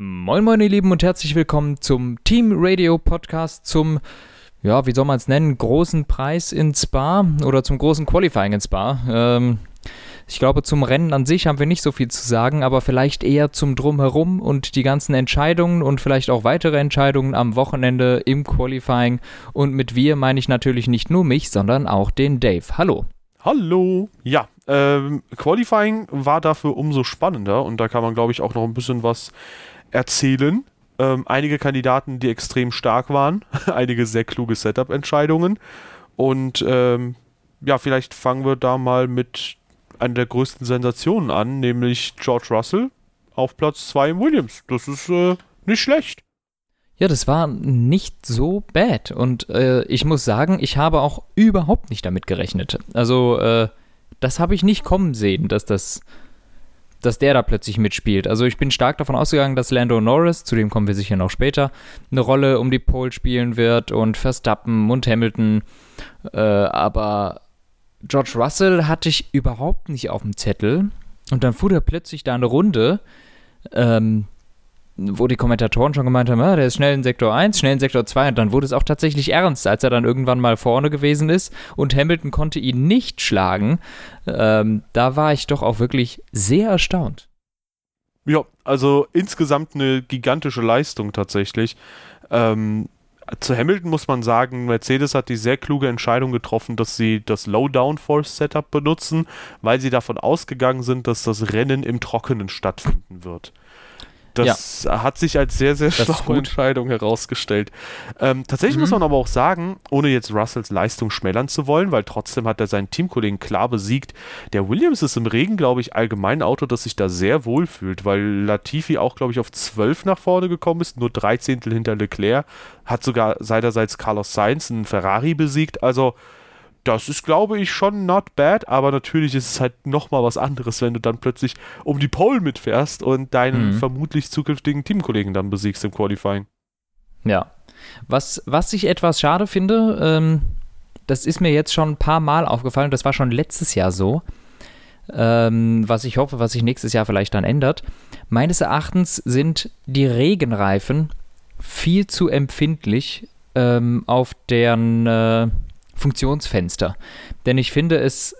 Moin moin ihr Lieben und herzlich willkommen zum Team Radio Podcast zum, ja, wie soll man es nennen, großen Preis in Spa oder zum großen Qualifying in Spa. Ähm, ich glaube, zum Rennen an sich haben wir nicht so viel zu sagen, aber vielleicht eher zum Drumherum und die ganzen Entscheidungen und vielleicht auch weitere Entscheidungen am Wochenende im Qualifying. Und mit wir meine ich natürlich nicht nur mich, sondern auch den Dave. Hallo. Hallo. Ja, ähm, Qualifying war dafür umso spannender und da kann man, glaube ich, auch noch ein bisschen was erzählen. Ähm, einige Kandidaten, die extrem stark waren, einige sehr kluge Setup-Entscheidungen. Und ähm, ja, vielleicht fangen wir da mal mit einer der größten Sensationen an, nämlich George Russell auf Platz 2 im Williams. Das ist äh, nicht schlecht. Ja, das war nicht so bad. Und äh, ich muss sagen, ich habe auch überhaupt nicht damit gerechnet. Also, äh, das habe ich nicht kommen sehen, dass das dass der da plötzlich mitspielt. Also ich bin stark davon ausgegangen, dass Lando Norris, zu dem kommen wir sicher noch später, eine Rolle um die Pole spielen wird und Verstappen und Hamilton. Äh, aber George Russell hatte ich überhaupt nicht auf dem Zettel. Und dann fuhr er plötzlich da eine Runde. Ähm, wo die Kommentatoren schon gemeint haben, ah, der ist schnell in Sektor 1, schnell in Sektor 2 und dann wurde es auch tatsächlich ernst, als er dann irgendwann mal vorne gewesen ist und Hamilton konnte ihn nicht schlagen. Ähm, da war ich doch auch wirklich sehr erstaunt. Ja, also insgesamt eine gigantische Leistung tatsächlich. Ähm, zu Hamilton muss man sagen, Mercedes hat die sehr kluge Entscheidung getroffen, dass sie das Low-Downforce-Setup benutzen, weil sie davon ausgegangen sind, dass das Rennen im Trockenen stattfinden wird. Das ja. hat sich als sehr, sehr schlaue Entscheidung herausgestellt. Ähm, tatsächlich mhm. muss man aber auch sagen, ohne jetzt Russells Leistung schmälern zu wollen, weil trotzdem hat er seinen Teamkollegen klar besiegt. Der Williams ist im Regen, glaube ich, allgemein ein Auto, das sich da sehr wohl fühlt, weil Latifi auch, glaube ich, auf 12 nach vorne gekommen ist, nur drei Zehntel hinter Leclerc, hat sogar seinerseits Carlos Sainz einen Ferrari besiegt. Also das ist, glaube ich, schon not bad, aber natürlich ist es halt nochmal was anderes, wenn du dann plötzlich um die Pole mitfährst und deinen mhm. vermutlich zukünftigen Teamkollegen dann besiegst im Qualifying. Ja. Was, was ich etwas schade finde, ähm, das ist mir jetzt schon ein paar Mal aufgefallen, das war schon letztes Jahr so, ähm, was ich hoffe, was sich nächstes Jahr vielleicht dann ändert. Meines Erachtens sind die Regenreifen viel zu empfindlich ähm, auf deren äh, Funktionsfenster. Denn ich finde, es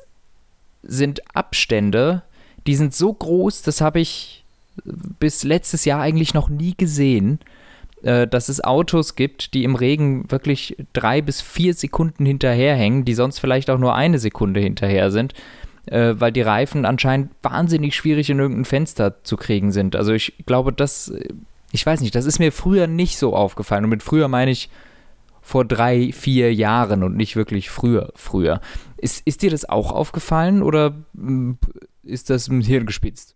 sind Abstände, die sind so groß, das habe ich bis letztes Jahr eigentlich noch nie gesehen, äh, dass es Autos gibt, die im Regen wirklich drei bis vier Sekunden hinterherhängen, die sonst vielleicht auch nur eine Sekunde hinterher sind, äh, weil die Reifen anscheinend wahnsinnig schwierig in irgendein Fenster zu kriegen sind. Also ich glaube, das, ich weiß nicht, das ist mir früher nicht so aufgefallen. Und mit früher meine ich vor drei, vier Jahren und nicht wirklich früher, früher. Ist, ist dir das auch aufgefallen oder hm, ist das im Hirn gespitzt?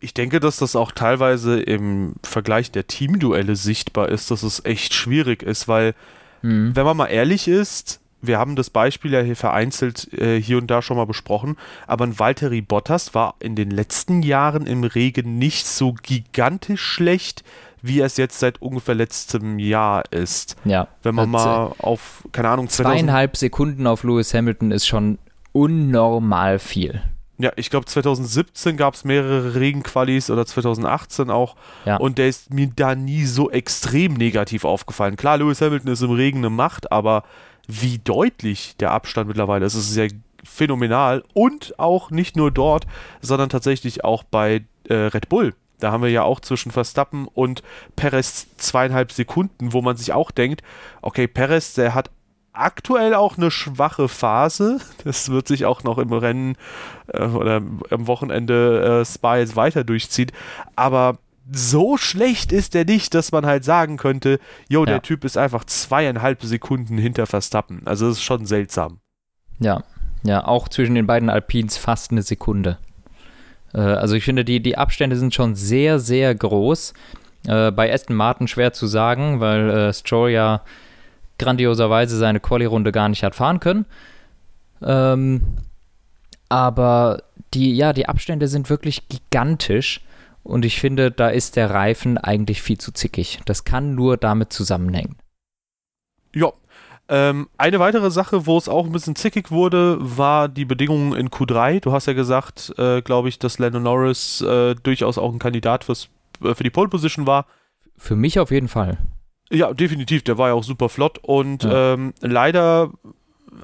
Ich denke, dass das auch teilweise im Vergleich der Teamduelle sichtbar ist, dass es echt schwierig ist, weil, mhm. wenn man mal ehrlich ist, wir haben das Beispiel ja hier vereinzelt äh, hier und da schon mal besprochen, aber ein Valtteri Bottas war in den letzten Jahren im Regen nicht so gigantisch schlecht, wie es jetzt seit ungefähr letztem Jahr ist. Ja. Wenn man mal auf, keine Ahnung, zweieinhalb Sekunden auf Lewis Hamilton ist schon unnormal viel. Ja, ich glaube 2017 gab es mehrere Regenqualis oder 2018 auch. Ja. Und der ist mir da nie so extrem negativ aufgefallen. Klar, Lewis Hamilton ist im Regen eine Macht, aber wie deutlich der Abstand mittlerweile ist, ist sehr phänomenal. Und auch nicht nur dort, sondern tatsächlich auch bei äh, Red Bull. Da haben wir ja auch zwischen Verstappen und Perez zweieinhalb Sekunden, wo man sich auch denkt, okay, Perez, der hat aktuell auch eine schwache Phase. Das wird sich auch noch im Rennen äh, oder am Wochenende äh, Spa jetzt weiter durchziehen. Aber so schlecht ist der nicht, dass man halt sagen könnte, jo, der ja. Typ ist einfach zweieinhalb Sekunden hinter Verstappen. Also das ist schon seltsam. Ja, ja, auch zwischen den beiden Alpins fast eine Sekunde. Äh, also ich finde, die, die Abstände sind schon sehr, sehr groß. Äh, bei Aston Martin schwer zu sagen, weil äh, Stroll ja grandioserweise seine Quali-Runde gar nicht hat fahren können. Ähm, aber die, ja, die Abstände sind wirklich gigantisch. Und ich finde, da ist der Reifen eigentlich viel zu zickig. Das kann nur damit zusammenhängen. Ja, ähm, eine weitere Sache, wo es auch ein bisschen zickig wurde, war die Bedingungen in Q3. Du hast ja gesagt, äh, glaube ich, dass Lando Norris äh, durchaus auch ein Kandidat fürs äh, für die Pole Position war. Für mich auf jeden Fall. Ja, definitiv. Der war ja auch super flott und ja. ähm, leider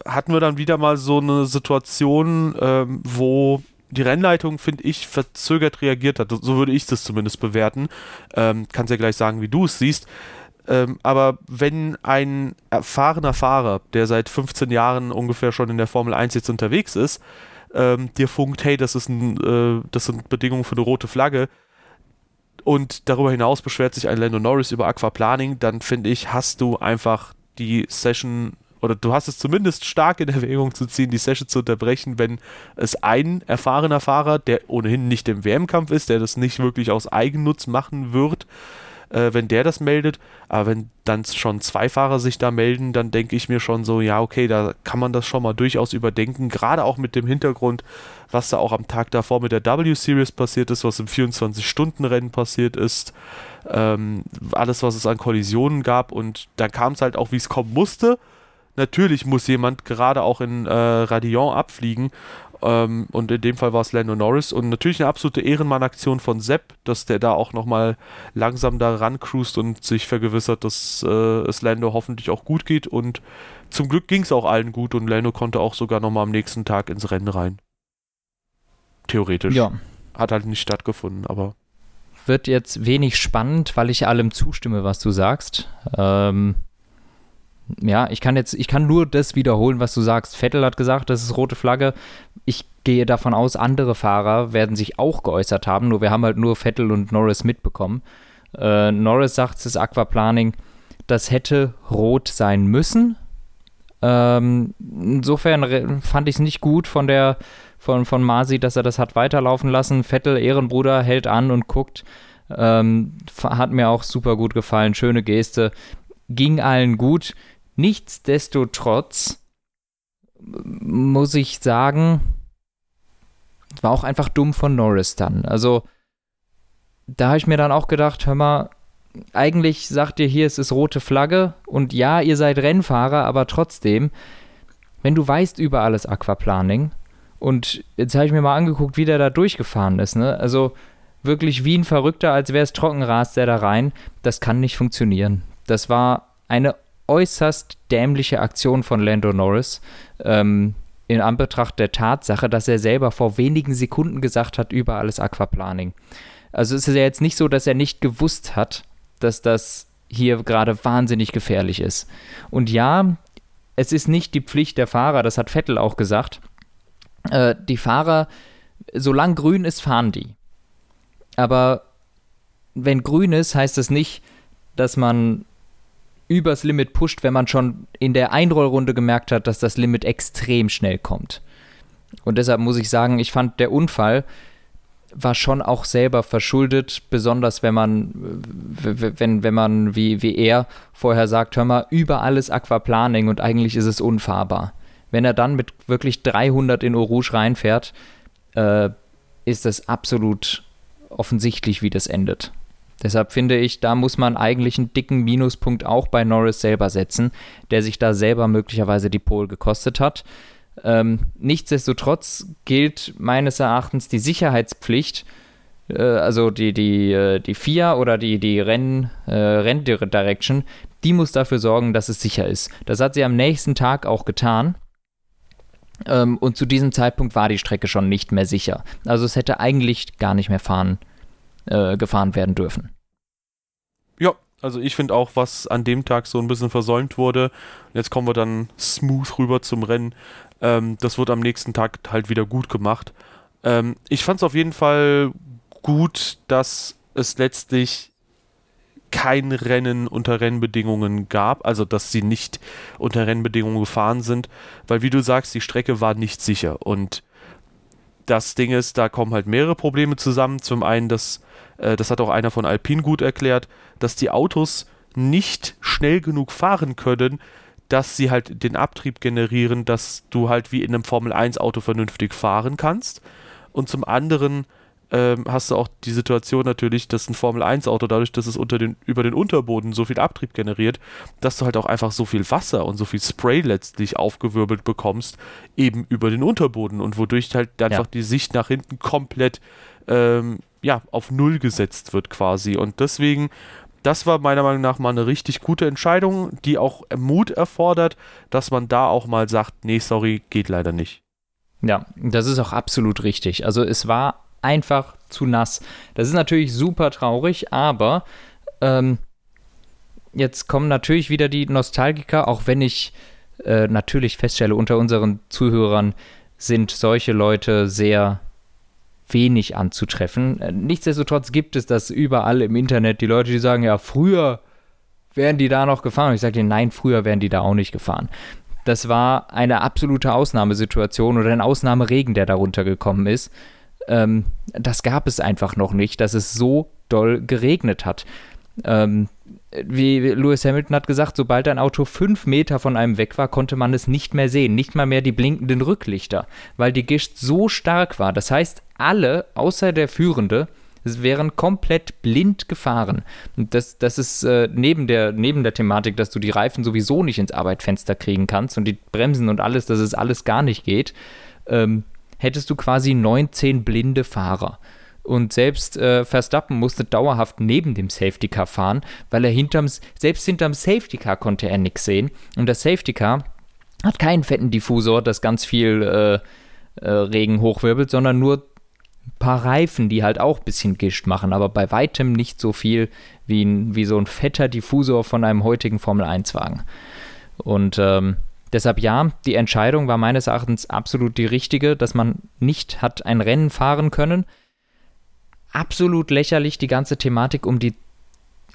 hatten wir dann wieder mal so eine Situation, ähm, wo die Rennleitung, finde ich, verzögert reagiert hat. So würde ich das zumindest bewerten. Ähm, kannst ja gleich sagen, wie du es siehst. Ähm, aber wenn ein erfahrener Fahrer, der seit 15 Jahren ungefähr schon in der Formel 1 jetzt unterwegs ist, ähm, dir funkt, hey, das, ist ein, äh, das sind Bedingungen für eine rote Flagge, und darüber hinaus beschwert sich ein Lando Norris über Aquaplaning, dann finde ich, hast du einfach die Session oder du hast es zumindest stark in Erwägung zu ziehen, die Session zu unterbrechen, wenn es ein erfahrener Fahrer, der ohnehin nicht im WM-Kampf ist, der das nicht wirklich aus Eigennutz machen wird, äh, wenn der das meldet. Aber wenn dann schon zwei Fahrer sich da melden, dann denke ich mir schon so, ja, okay, da kann man das schon mal durchaus überdenken, gerade auch mit dem Hintergrund, was da auch am Tag davor mit der W-Series passiert ist, was im 24-Stunden-Rennen passiert ist, ähm, alles, was es an Kollisionen gab und dann kam es halt auch, wie es kommen musste. Natürlich muss jemand gerade auch in äh, Radion abfliegen ähm, und in dem Fall war es Lando Norris. Und natürlich eine absolute Ehrenmann-Aktion von Sepp, dass der da auch nochmal langsam da rancruist und sich vergewissert, dass äh, es Lando hoffentlich auch gut geht. Und zum Glück ging es auch allen gut und Lando konnte auch sogar nochmal am nächsten Tag ins Rennen rein. Theoretisch. Ja. Hat halt nicht stattgefunden, aber. Wird jetzt wenig spannend, weil ich allem zustimme, was du sagst. Ähm, ja, ich kann jetzt, ich kann nur das wiederholen, was du sagst. Vettel hat gesagt, das ist rote Flagge. Ich gehe davon aus, andere Fahrer werden sich auch geäußert haben, nur wir haben halt nur Vettel und Norris mitbekommen. Äh, Norris sagt, es ist Aquaplaning, das hätte rot sein müssen. Ähm, insofern fand ich es nicht gut von der von, von Masi, dass er das hat weiterlaufen lassen. Vettel, Ehrenbruder, hält an und guckt. Ähm, hat mir auch super gut gefallen. Schöne Geste. Ging allen gut. Nichtsdestotrotz muss ich sagen, war auch einfach dumm von Norris dann. Also, da habe ich mir dann auch gedacht, hör mal, eigentlich sagt ihr hier, es ist rote Flagge und ja, ihr seid Rennfahrer, aber trotzdem, wenn du weißt über alles Aquaplaning und jetzt habe ich mir mal angeguckt, wie der da durchgefahren ist, ne? Also wirklich wie ein Verrückter, als wäre es Trockenras, der da rein, das kann nicht funktionieren. Das war eine äußerst dämliche Aktion von Lando Norris. Ähm, in Anbetracht der Tatsache, dass er selber vor wenigen Sekunden gesagt hat, über alles Aquaplaning. Also es ist ja jetzt nicht so, dass er nicht gewusst hat, dass das hier gerade wahnsinnig gefährlich ist. Und ja, es ist nicht die Pflicht der Fahrer, das hat Vettel auch gesagt. Äh, die Fahrer, solange grün ist, fahren die. Aber wenn grün ist, heißt das nicht, dass man übers Limit pusht, wenn man schon in der Einrollrunde gemerkt hat, dass das Limit extrem schnell kommt. Und deshalb muss ich sagen, ich fand der Unfall war schon auch selber verschuldet, besonders wenn man, wenn, wenn man wie, wie er vorher sagt, hör mal, überall ist Aquaplaning und eigentlich ist es unfahrbar. Wenn er dann mit wirklich 300 in Rouge reinfährt, äh, ist das absolut offensichtlich, wie das endet. Deshalb finde ich, da muss man eigentlich einen dicken Minuspunkt auch bei Norris selber setzen, der sich da selber möglicherweise die Pole gekostet hat. Ähm, nichtsdestotrotz gilt meines Erachtens die Sicherheitspflicht, äh, also die, die, äh, die FIA oder die, die Renn, äh, Renndirection, die muss dafür sorgen, dass es sicher ist. Das hat sie am nächsten Tag auch getan. Ähm, und zu diesem Zeitpunkt war die Strecke schon nicht mehr sicher. Also es hätte eigentlich gar nicht mehr fahren äh, gefahren werden dürfen. Ja, also ich finde auch, was an dem Tag so ein bisschen versäumt wurde, jetzt kommen wir dann smooth rüber zum Rennen, ähm, das wird am nächsten Tag halt wieder gut gemacht. Ähm, ich fand es auf jeden Fall gut, dass es letztlich kein Rennen unter Rennbedingungen gab, also dass sie nicht unter Rennbedingungen gefahren sind, weil wie du sagst, die Strecke war nicht sicher und das Ding ist, da kommen halt mehrere Probleme zusammen. Zum einen, dass, äh, das hat auch einer von Alpine gut erklärt, dass die Autos nicht schnell genug fahren können, dass sie halt den Abtrieb generieren, dass du halt wie in einem Formel 1 Auto vernünftig fahren kannst. Und zum anderen ähm, hast du auch die Situation natürlich, dass ein Formel-1-Auto dadurch, dass es unter den, über den Unterboden so viel Abtrieb generiert, dass du halt auch einfach so viel Wasser und so viel Spray letztlich aufgewirbelt bekommst, eben über den Unterboden und wodurch halt einfach ja. die Sicht nach hinten komplett ähm, ja, auf Null gesetzt wird quasi. Und deswegen, das war meiner Meinung nach mal eine richtig gute Entscheidung, die auch Mut erfordert, dass man da auch mal sagt, nee, sorry, geht leider nicht. Ja, das ist auch absolut richtig. Also es war einfach zu nass. Das ist natürlich super traurig, aber ähm, jetzt kommen natürlich wieder die Nostalgiker, auch wenn ich äh, natürlich feststelle, unter unseren Zuhörern sind solche Leute sehr wenig anzutreffen. Äh, nichtsdestotrotz gibt es das überall im Internet, die Leute, die sagen, ja, früher wären die da noch gefahren. Und ich sage denen, nein, früher wären die da auch nicht gefahren. Das war eine absolute Ausnahmesituation oder ein Ausnahmeregen, der darunter gekommen ist. Ähm, das gab es einfach noch nicht, dass es so doll geregnet hat. Ähm, wie Lewis Hamilton hat gesagt, sobald ein Auto fünf Meter von einem weg war, konnte man es nicht mehr sehen, nicht mal mehr die blinkenden Rücklichter, weil die Gischt so stark war. Das heißt, alle, außer der Führende, wären komplett blind gefahren. Und das, das ist äh, neben, der, neben der Thematik, dass du die Reifen sowieso nicht ins Arbeitfenster kriegen kannst und die Bremsen und alles, dass es alles gar nicht geht, ähm, hättest du quasi 19 blinde Fahrer. Und selbst äh, Verstappen musste dauerhaft neben dem Safety Car fahren, weil er hinterm, selbst hinterm Safety Car konnte er nichts sehen. Und das Safety Car hat keinen fetten Diffusor, das ganz viel äh, äh, Regen hochwirbelt, sondern nur ein paar Reifen, die halt auch ein bisschen Gischt machen, aber bei weitem nicht so viel wie, ein, wie so ein fetter Diffusor von einem heutigen Formel-1-Wagen. Und ähm, deshalb ja, die Entscheidung war meines Erachtens absolut die richtige, dass man nicht hat ein Rennen fahren können absolut lächerlich, die ganze Thematik um die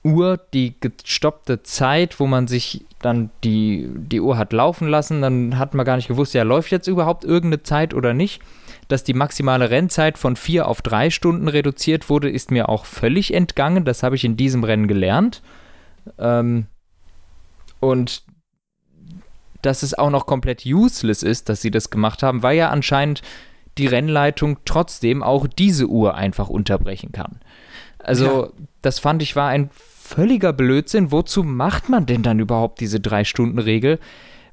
Uhr, die gestoppte Zeit, wo man sich dann die, die Uhr hat laufen lassen, dann hat man gar nicht gewusst, ja, läuft jetzt überhaupt irgendeine Zeit oder nicht. Dass die maximale Rennzeit von vier auf drei Stunden reduziert wurde, ist mir auch völlig entgangen. Das habe ich in diesem Rennen gelernt. Ähm, und dass es auch noch komplett useless ist, dass sie das gemacht haben, weil ja anscheinend die Rennleitung trotzdem auch diese Uhr einfach unterbrechen kann. Also, ja. das fand ich war ein völliger Blödsinn. Wozu macht man denn dann überhaupt diese Drei-Stunden-Regel,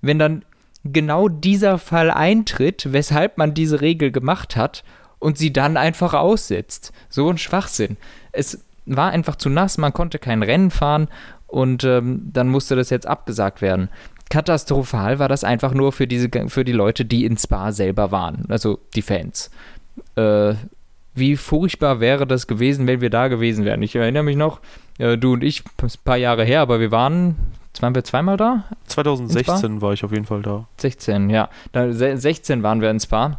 wenn dann genau dieser Fall eintritt, weshalb man diese Regel gemacht hat und sie dann einfach aussetzt? So ein Schwachsinn. Es war einfach zu nass, man konnte kein Rennen fahren und ähm, dann musste das jetzt abgesagt werden katastrophal war das einfach nur für, diese, für die Leute, die in Spa selber waren, also die Fans. Äh, wie furchtbar wäre das gewesen, wenn wir da gewesen wären. Ich erinnere mich noch, äh, du und ich, ein paar Jahre her, aber wir waren, waren wir zweimal da? 2016 war ich auf jeden Fall da. 16, ja. Da, 16 waren wir in Spa.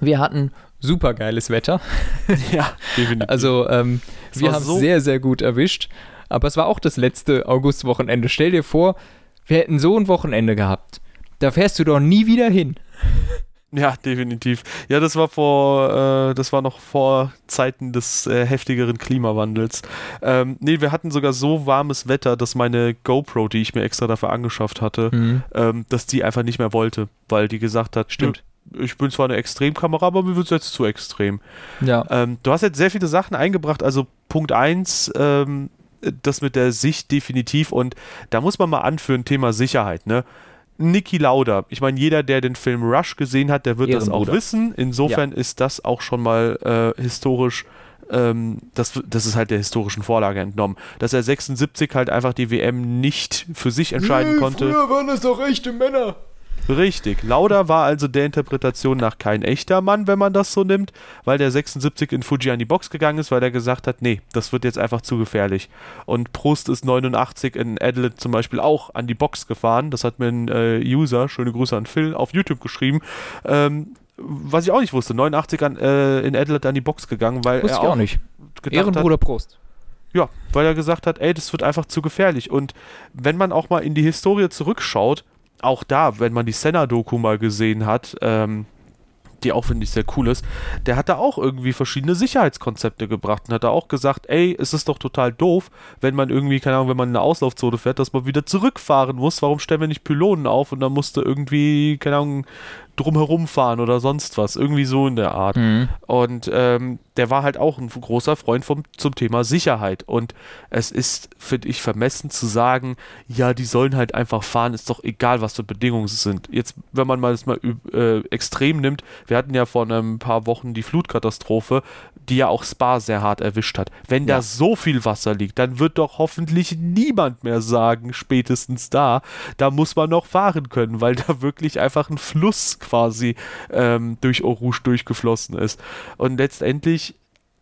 Wir hatten super geiles Wetter. ja, definitiv. Also, ähm, wir haben es so sehr, sehr gut erwischt. Aber es war auch das letzte Augustwochenende. Stell dir vor, wir hätten so ein Wochenende gehabt. Da fährst du doch nie wieder hin. Ja, definitiv. Ja, das war vor, äh, das war noch vor Zeiten des äh, heftigeren Klimawandels. Ähm, nee, wir hatten sogar so warmes Wetter, dass meine GoPro, die ich mir extra dafür angeschafft hatte, mhm. ähm, dass die einfach nicht mehr wollte, weil die gesagt hat, stimmt. Ich bin zwar eine Extremkamera, aber mir wird es jetzt zu extrem. Ja. Ähm, du hast jetzt sehr viele Sachen eingebracht. Also Punkt 1, ähm, das mit der Sicht definitiv und da muss man mal anführen, Thema Sicherheit, ne? Niki Lauda, ich meine, jeder, der den Film Rush gesehen hat, der wird das auch wissen. Insofern ja. ist das auch schon mal äh, historisch ähm, das, das ist halt der historischen Vorlage entnommen, dass er 76 halt einfach die WM nicht für sich entscheiden nee, konnte. Früher waren es doch echte Männer. Richtig. Lauda war also der Interpretation nach kein echter Mann, wenn man das so nimmt, weil der 76 in Fuji an die Box gegangen ist, weil er gesagt hat, nee, das wird jetzt einfach zu gefährlich. Und Prost ist 89 in Adelaide zum Beispiel auch an die Box gefahren. Das hat mir ein äh, User, schöne Grüße an Phil, auf YouTube geschrieben. Ähm, was ich auch nicht wusste, 89 an, äh, in Adelaide an die Box gegangen, weil Wusste er auch, auch nicht. Ehrenbruder hat, Prost. Ja, weil er gesagt hat, ey, das wird einfach zu gefährlich. Und wenn man auch mal in die Historie zurückschaut, auch da, wenn man die Senna-Doku mal gesehen hat, ähm, die auch finde ich sehr cool ist, der hat da auch irgendwie verschiedene Sicherheitskonzepte gebracht und hat da auch gesagt, ey, es ist doch total doof, wenn man irgendwie, keine Ahnung, wenn man in eine Auslaufzone fährt, dass man wieder zurückfahren muss. Warum stellen wir nicht Pylonen auf und dann musste irgendwie, keine Ahnung, drumherum fahren oder sonst was. Irgendwie so in der Art. Mhm. Und ähm, der war halt auch ein großer Freund vom, zum Thema Sicherheit. Und es ist, finde ich, vermessen zu sagen, ja, die sollen halt einfach fahren, ist doch egal, was für Bedingungen es sind. Jetzt, wenn man mal das mal äh, extrem nimmt, wir hatten ja vor ein paar Wochen die Flutkatastrophe. Die ja auch Spa sehr hart erwischt hat. Wenn ja. da so viel Wasser liegt, dann wird doch hoffentlich niemand mehr sagen, spätestens da, da muss man noch fahren können, weil da wirklich einfach ein Fluss quasi ähm, durch Eau Rouge durchgeflossen ist. Und letztendlich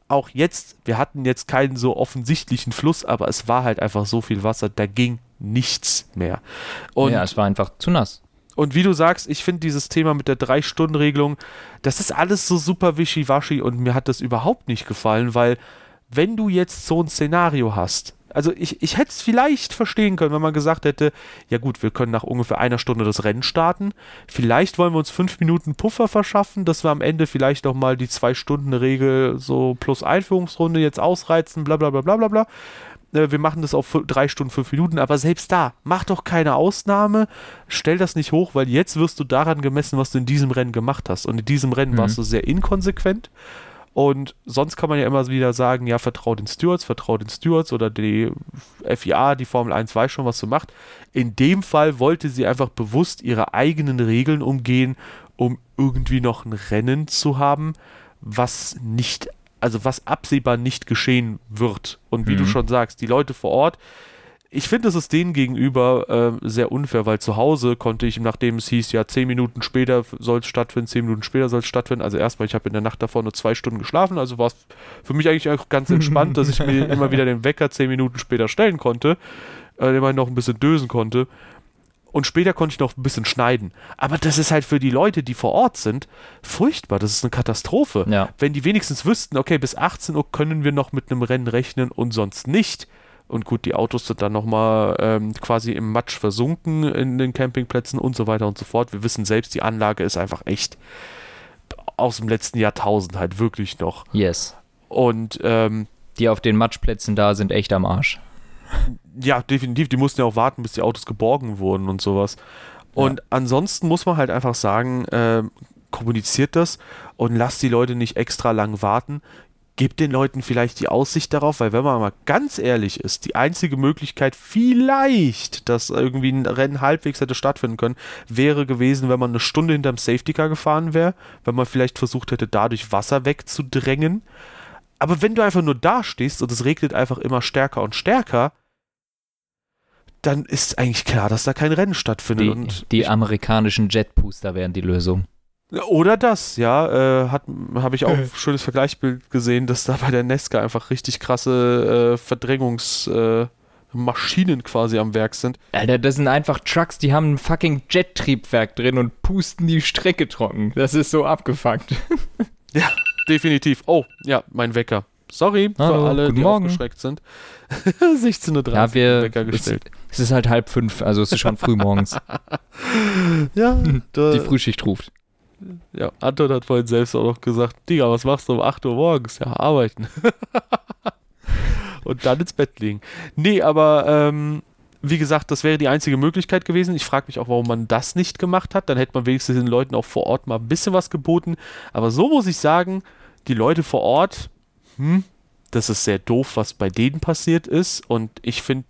auch jetzt, wir hatten jetzt keinen so offensichtlichen Fluss, aber es war halt einfach so viel Wasser, da ging nichts mehr. Und ja, es war einfach zu nass. Und wie du sagst, ich finde dieses Thema mit der Drei-Stunden-Regelung, das ist alles so super wischiwaschi und mir hat das überhaupt nicht gefallen, weil wenn du jetzt so ein Szenario hast, also ich, ich hätte es vielleicht verstehen können, wenn man gesagt hätte, ja gut, wir können nach ungefähr einer Stunde das Rennen starten. Vielleicht wollen wir uns fünf Minuten Puffer verschaffen, dass wir am Ende vielleicht noch mal die Zwei-Stunden-Regel so plus Einführungsrunde jetzt ausreizen, bla bla bla bla bla bla. Äh, wir machen das auf drei Stunden, fünf Minuten, aber selbst da, mach doch keine Ausnahme, stell das nicht hoch, weil jetzt wirst du daran gemessen, was du in diesem Rennen gemacht hast. Und in diesem Rennen mhm. warst du sehr inkonsequent. Und sonst kann man ja immer wieder sagen, ja, vertrau den Stewards, vertrau den Stewards oder die FIA, die Formel 1 weiß schon, was du machst. In dem Fall wollte sie einfach bewusst ihre eigenen Regeln umgehen, um irgendwie noch ein Rennen zu haben, was nicht also was absehbar nicht geschehen wird. Und wie mhm. du schon sagst, die Leute vor Ort, ich finde, es ist denen gegenüber äh, sehr unfair, weil zu Hause konnte ich, nachdem es hieß, ja, zehn Minuten später soll es stattfinden, zehn Minuten später soll es stattfinden. Also erstmal, ich habe in der Nacht davor nur zwei Stunden geschlafen, also war es für mich eigentlich auch ganz entspannt, dass ich mir immer wieder den Wecker zehn Minuten später stellen konnte, äh, immer noch ein bisschen dösen konnte. Und später konnte ich noch ein bisschen schneiden. Aber das ist halt für die Leute, die vor Ort sind, furchtbar. Das ist eine Katastrophe. Ja. Wenn die wenigstens wüssten, okay, bis 18 Uhr können wir noch mit einem Rennen rechnen und sonst nicht. Und gut, die Autos sind dann nochmal ähm, quasi im Matsch versunken in den Campingplätzen und so weiter und so fort. Wir wissen selbst, die Anlage ist einfach echt aus dem letzten Jahrtausend halt wirklich noch. Yes. Und ähm, die auf den Matschplätzen da sind echt am Arsch ja, definitiv. Die mussten ja auch warten, bis die Autos geborgen wurden und sowas. Und ja. ansonsten muss man halt einfach sagen, äh, kommuniziert das und lasst die Leute nicht extra lang warten. Gebt den Leuten vielleicht die Aussicht darauf, weil wenn man mal ganz ehrlich ist, die einzige Möglichkeit vielleicht, dass irgendwie ein Rennen halbwegs hätte stattfinden können, wäre gewesen, wenn man eine Stunde hinterm Safety Car gefahren wäre, wenn man vielleicht versucht hätte, dadurch Wasser wegzudrängen. Aber wenn du einfach nur da stehst und es regnet einfach immer stärker und stärker, dann ist eigentlich klar, dass da kein Rennen stattfindet. Die, und die amerikanischen Jetbooster wären die Lösung. Oder das, ja, äh, habe ich auch ein schönes Vergleichsbild gesehen, dass da bei der Nesca einfach richtig krasse äh, Verdrängungsmaschinen äh, quasi am Werk sind. Alter, das sind einfach Trucks, die haben ein fucking Jet-Triebwerk drin und pusten die Strecke trocken. Das ist so abgefuckt. ja, definitiv. Oh, ja, mein Wecker. Sorry Hallo, für alle, die Morgen. aufgeschreckt sind. 16.30 Uhr ja, wir, Wecker gestellt. Es, es, ist halt halb fünf, also es ist schon früh morgens. ja. Die Frühschicht ruft. Ja, Anton hat vorhin selbst auch noch gesagt, Digga, was machst du um 8 Uhr morgens? Ja, arbeiten. Und dann ins Bett liegen. Nee, aber ähm, wie gesagt, das wäre die einzige Möglichkeit gewesen. Ich frage mich auch, warum man das nicht gemacht hat. Dann hätte man wenigstens den Leuten auch vor Ort mal ein bisschen was geboten. Aber so muss ich sagen, die Leute vor Ort hm, das ist sehr doof, was bei denen passiert ist. Und ich finde,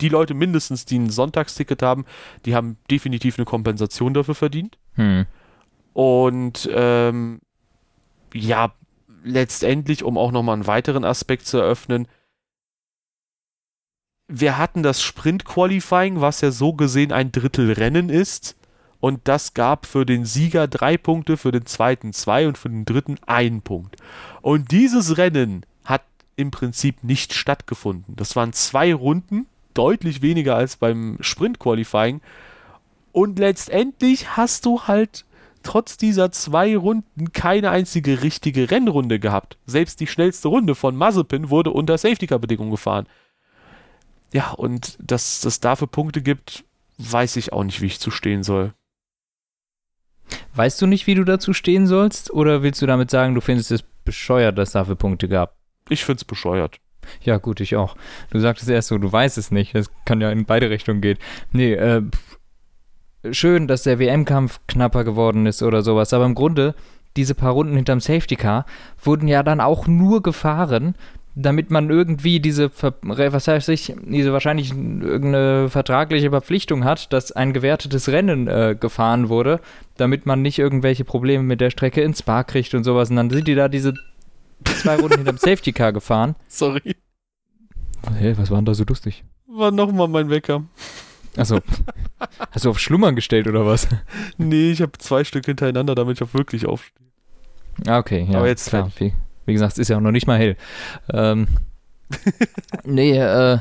die Leute mindestens, die ein Sonntagsticket haben, die haben definitiv eine Kompensation dafür verdient. Hm. Und ähm, ja, letztendlich, um auch nochmal einen weiteren Aspekt zu eröffnen, wir hatten das Sprint-Qualifying, was ja so gesehen ein Drittel Rennen ist. Und das gab für den Sieger drei Punkte, für den zweiten zwei und für den dritten einen Punkt. Und dieses Rennen hat im Prinzip nicht stattgefunden. Das waren zwei Runden, deutlich weniger als beim Sprint-Qualifying. Und letztendlich hast du halt trotz dieser zwei Runden keine einzige richtige Rennrunde gehabt. Selbst die schnellste Runde von Mazepin wurde unter Safety-Car-Bedingungen gefahren. Ja, und dass es dafür Punkte gibt, weiß ich auch nicht, wie ich zu stehen soll. Weißt du nicht, wie du dazu stehen sollst? Oder willst du damit sagen, du findest es bescheuert, dass es dafür Punkte gab? Ich finde es bescheuert. Ja, gut, ich auch. Du sagtest erst so, du weißt es nicht. Das kann ja in beide Richtungen gehen. Nee, äh, schön, dass der WM-Kampf knapper geworden ist oder sowas. Aber im Grunde, diese paar Runden hinterm Safety Car wurden ja dann auch nur gefahren, damit man irgendwie diese, was heißt ich, diese wahrscheinlich irgendeine vertragliche Verpflichtung hat, dass ein gewertetes Rennen äh, gefahren wurde, damit man nicht irgendwelche Probleme mit der Strecke ins Spa kriegt und sowas. Und dann sind die da diese zwei Runden hinterm Safety Car gefahren. Sorry. Hä, was war denn da so lustig? War nochmal mein Wecker. Achso. Hast du auf Schlummern gestellt oder was? Nee, ich habe zwei Stück hintereinander, damit ich auch wirklich aufstehe. Ah, okay. Ja, Aber jetzt klar. Wie, wie gesagt, es ist ja auch noch nicht mal hell. Ähm, nee, äh,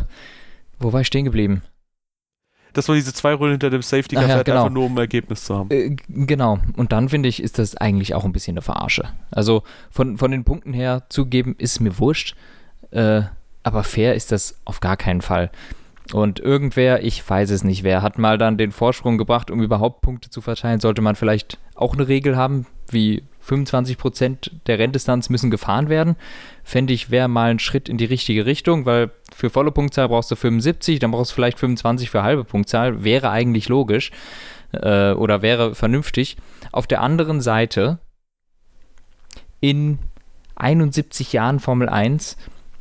wo war ich stehen geblieben? Das war diese zwei Runden hinter dem Safety Car ja, genau. einfach nur um ein Ergebnis zu haben. Äh, genau. Und dann finde ich, ist das eigentlich auch ein bisschen eine Verarsche. Also von, von den Punkten her zugeben, ist mir wurscht. Äh, aber fair ist das auf gar keinen Fall. Und irgendwer, ich weiß es nicht, wer hat mal dann den Vorsprung gebracht, um überhaupt Punkte zu verteilen. Sollte man vielleicht auch eine Regel haben, wie 25% der Renndistanz müssen gefahren werden. Fände ich, wäre mal ein Schritt in die richtige Richtung, weil für volle Punktzahl brauchst du 75, dann brauchst du vielleicht 25 für halbe Punktzahl. Wäre eigentlich logisch äh, oder wäre vernünftig. Auf der anderen Seite, in 71 Jahren Formel 1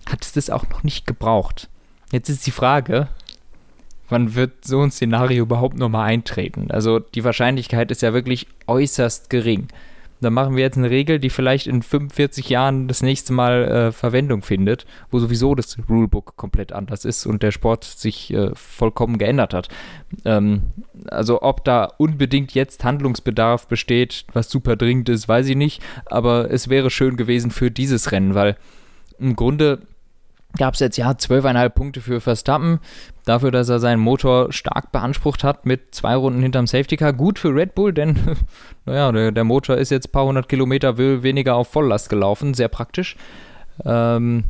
hat es das auch noch nicht gebraucht. Jetzt ist die Frage, wann wird so ein Szenario überhaupt nochmal eintreten? Also die Wahrscheinlichkeit ist ja wirklich äußerst gering. Dann machen wir jetzt eine Regel, die vielleicht in 45 Jahren das nächste Mal äh, Verwendung findet, wo sowieso das Rulebook komplett anders ist und der Sport sich äh, vollkommen geändert hat. Ähm, also ob da unbedingt jetzt Handlungsbedarf besteht, was super dringend ist, weiß ich nicht. Aber es wäre schön gewesen für dieses Rennen, weil im Grunde gab es jetzt ja 12,5 Punkte für Verstappen, dafür, dass er seinen Motor stark beansprucht hat mit zwei Runden hinterm Safety Car. Gut für Red Bull, denn naja, der, der Motor ist jetzt ein paar hundert Kilometer we- weniger auf Volllast gelaufen, sehr praktisch. Ähm,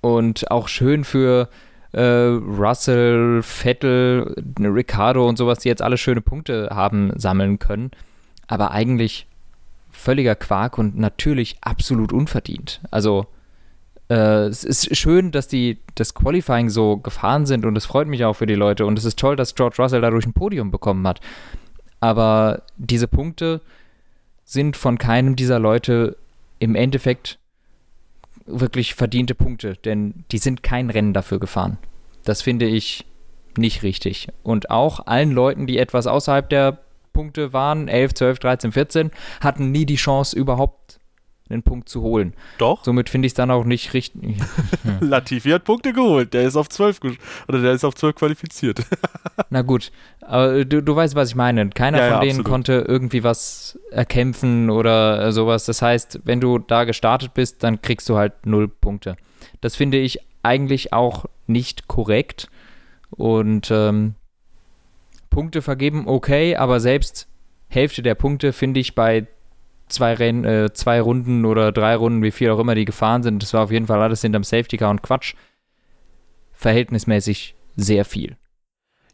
und auch schön für äh, Russell, Vettel, Ricardo und sowas, die jetzt alle schöne Punkte haben sammeln können. Aber eigentlich völliger Quark und natürlich absolut unverdient. Also äh, es ist schön, dass die das Qualifying so gefahren sind und es freut mich auch für die Leute und es ist toll, dass George Russell dadurch ein Podium bekommen hat. Aber diese Punkte sind von keinem dieser Leute im Endeffekt wirklich verdiente Punkte, denn die sind kein Rennen dafür gefahren. Das finde ich nicht richtig. Und auch allen Leuten, die etwas außerhalb der Punkte waren, 11, 12, 13, 14, hatten nie die Chance, überhaupt einen Punkt zu holen. Doch. Somit finde ich es dann auch nicht richtig. Latifi hat Punkte geholt. Der ist auf 12 gesch- oder der ist auf 12 qualifiziert. Na gut, aber du, du weißt, was ich meine. Keiner Ja, von ja, denen absolut. konnte irgendwie was erkämpfen oder äh, sowas. Das heißt, wenn du da gestartet bist, dann kriegst du halt null Punkte. Das finde ich eigentlich auch nicht korrekt. Und ähm, Punkte vergeben, okay, aber selbst Hälfte der Punkte finde ich bei zwei Rennen, äh, zwei Runden oder drei Runden, wie viel auch immer die gefahren sind, das war auf jeden Fall alles hinterm Safety Car und Quatsch, verhältnismäßig sehr viel.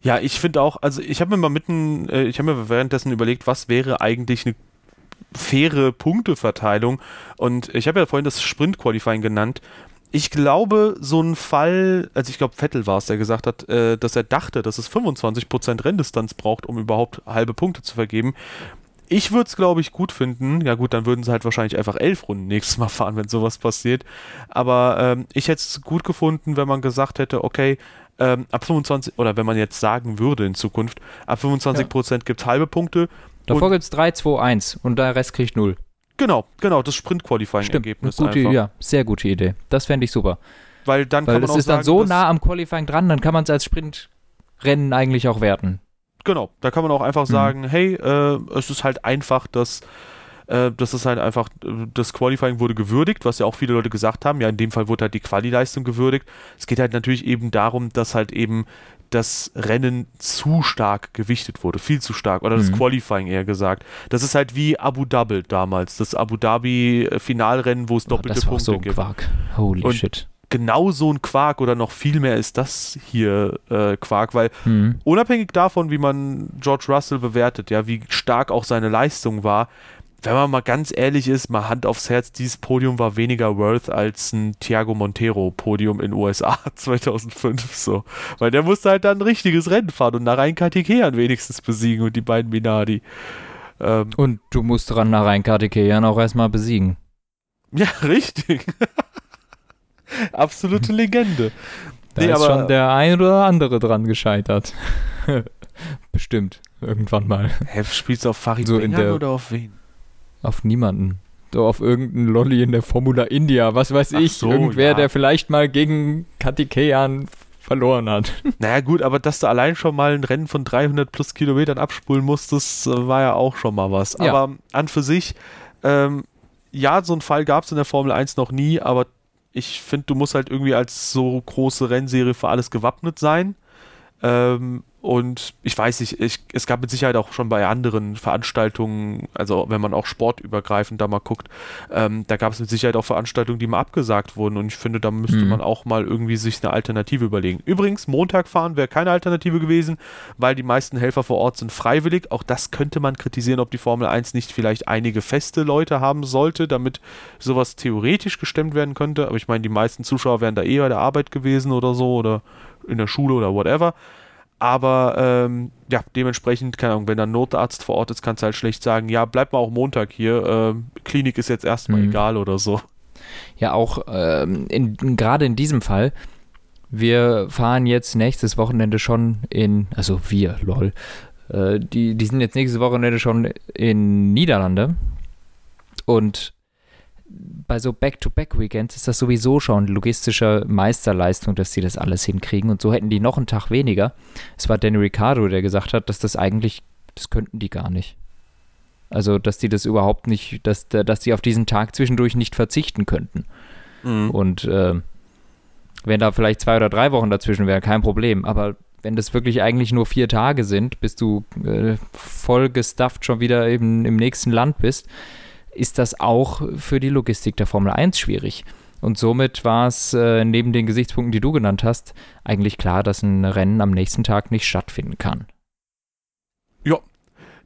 Ja, ich finde auch, also ich habe mir mal mitten, äh, ich habe mir währenddessen überlegt, was wäre eigentlich eine faire Punkteverteilung und ich habe ja vorhin das Sprint-Qualifying genannt. Ich glaube, so ein Fall, also ich glaube, Vettel war es, der gesagt hat, äh, dass er dachte, dass es 25% Renndistanz braucht, um überhaupt halbe Punkte zu vergeben. Ich würde es, glaube ich, gut finden. Ja gut, dann würden sie halt wahrscheinlich einfach elf Runden nächstes Mal fahren, wenn sowas passiert. Aber ähm, ich hätte es gut gefunden, wenn man gesagt hätte, okay, ähm, ab 25, oder wenn man jetzt sagen würde in Zukunft, ab 25% gibt es halbe Punkte. Davor gibt es 3, 2, 1 und der Rest kriegt 0. Genau, genau, das Sprint-Qualifying-Ergebnis gute, einfach. ja, sehr gute Idee. Das fände ich super. Weil dann Weil kann man es auch ist dann sagen, so dass- nah am Qualifying dran, dann kann man es als Sprintrennen eigentlich auch werten. Genau, da kann man auch einfach Mhm. sagen, hey, äh, es ist halt einfach, dass äh, das ist halt einfach, das Qualifying wurde gewürdigt, was ja auch viele Leute gesagt haben. Ja, in dem Fall wurde halt die Quali-Leistung gewürdigt. Es geht halt natürlich eben darum, dass halt eben das Rennen zu stark gewichtet wurde, viel zu stark, oder das Mhm. Qualifying eher gesagt. Das ist halt wie Abu Dhabi damals, das Abu Dhabi Finalrennen, wo es doppelte das war Punkte so ein gibt. Quark. Holy Und- shit. Genau so ein Quark oder noch viel mehr ist das hier äh, Quark, weil Hm. unabhängig davon, wie man George Russell bewertet, ja, wie stark auch seine Leistung war, wenn man mal ganz ehrlich ist, mal Hand aufs Herz, dieses Podium war weniger worth als ein Thiago Montero Podium in USA 2005 so, weil der musste halt dann ein richtiges Rennen fahren und Narain Katikean wenigstens besiegen und die beiden Minardi. Ähm, Und du musst dran nach rein Kartikeyan auch erstmal besiegen. ja, richtig. Absolute Legende. Da Nee, ist aber- schon der ein oder andere dran gescheitert. Bestimmt. Irgendwann mal. Hä, spielst du auf Farid So der- oder auf wen? Auf niemanden. So auf irgendeinen Lolly in der Formula India, was weiß Ach ich. So, Irgendwer, ja. der vielleicht mal gegen Katikeyan verloren hat. Naja, gut, aber dass du allein schon mal ein Rennen von 300 plus Kilometern abspulen musstest, war ja auch schon mal was. Ja. Aber an für sich, ähm, ja, so einen Fall gab es in der Formel 1 noch nie, aber ich finde, du musst halt irgendwie als so große Rennserie für alles gewappnet sein. Ähm, und ich weiß nicht, ich, es gab mit Sicherheit auch schon bei anderen Veranstaltungen, also wenn man auch sportübergreifend da mal guckt, ähm, da gab es mit Sicherheit auch Veranstaltungen, die mal abgesagt wurden. Und ich finde, da müsste mhm. man auch mal irgendwie sich eine Alternative überlegen. Übrigens, Montag fahren wäre keine Alternative gewesen, weil die meisten Helfer vor Ort sind freiwillig. Auch das könnte man kritisieren, ob die Formel 1 nicht vielleicht einige feste Leute haben sollte, damit sowas theoretisch gestemmt werden könnte. Aber ich meine, die meisten Zuschauer wären da eh bei der Arbeit gewesen oder so oder in der Schule oder whatever. Aber ähm, ja, dementsprechend, keine Ahnung, wenn da ein Notarzt vor Ort ist, kannst du halt schlecht sagen, ja, bleib mal auch Montag hier, ähm, Klinik ist jetzt erstmal mhm. egal oder so. Ja, auch ähm, gerade in diesem Fall, wir fahren jetzt nächstes Wochenende schon in, also wir, lol, äh, die, die sind jetzt nächstes Wochenende schon in Niederlande und bei so Back-to-Back-Weekends ist das sowieso schon logistische Meisterleistung, dass sie das alles hinkriegen. Und so hätten die noch einen Tag weniger. Es war Danny Ricciardo, der gesagt hat, dass das eigentlich, das könnten die gar nicht. Also, dass die das überhaupt nicht, dass, dass die auf diesen Tag zwischendurch nicht verzichten könnten. Mhm. Und äh, wenn da vielleicht zwei oder drei Wochen dazwischen wären, kein Problem. Aber wenn das wirklich eigentlich nur vier Tage sind, bis du äh, voll gestufft schon wieder eben im nächsten Land bist, ist das auch für die Logistik der Formel 1 schwierig. Und somit war es äh, neben den Gesichtspunkten, die du genannt hast, eigentlich klar, dass ein Rennen am nächsten Tag nicht stattfinden kann. Ja.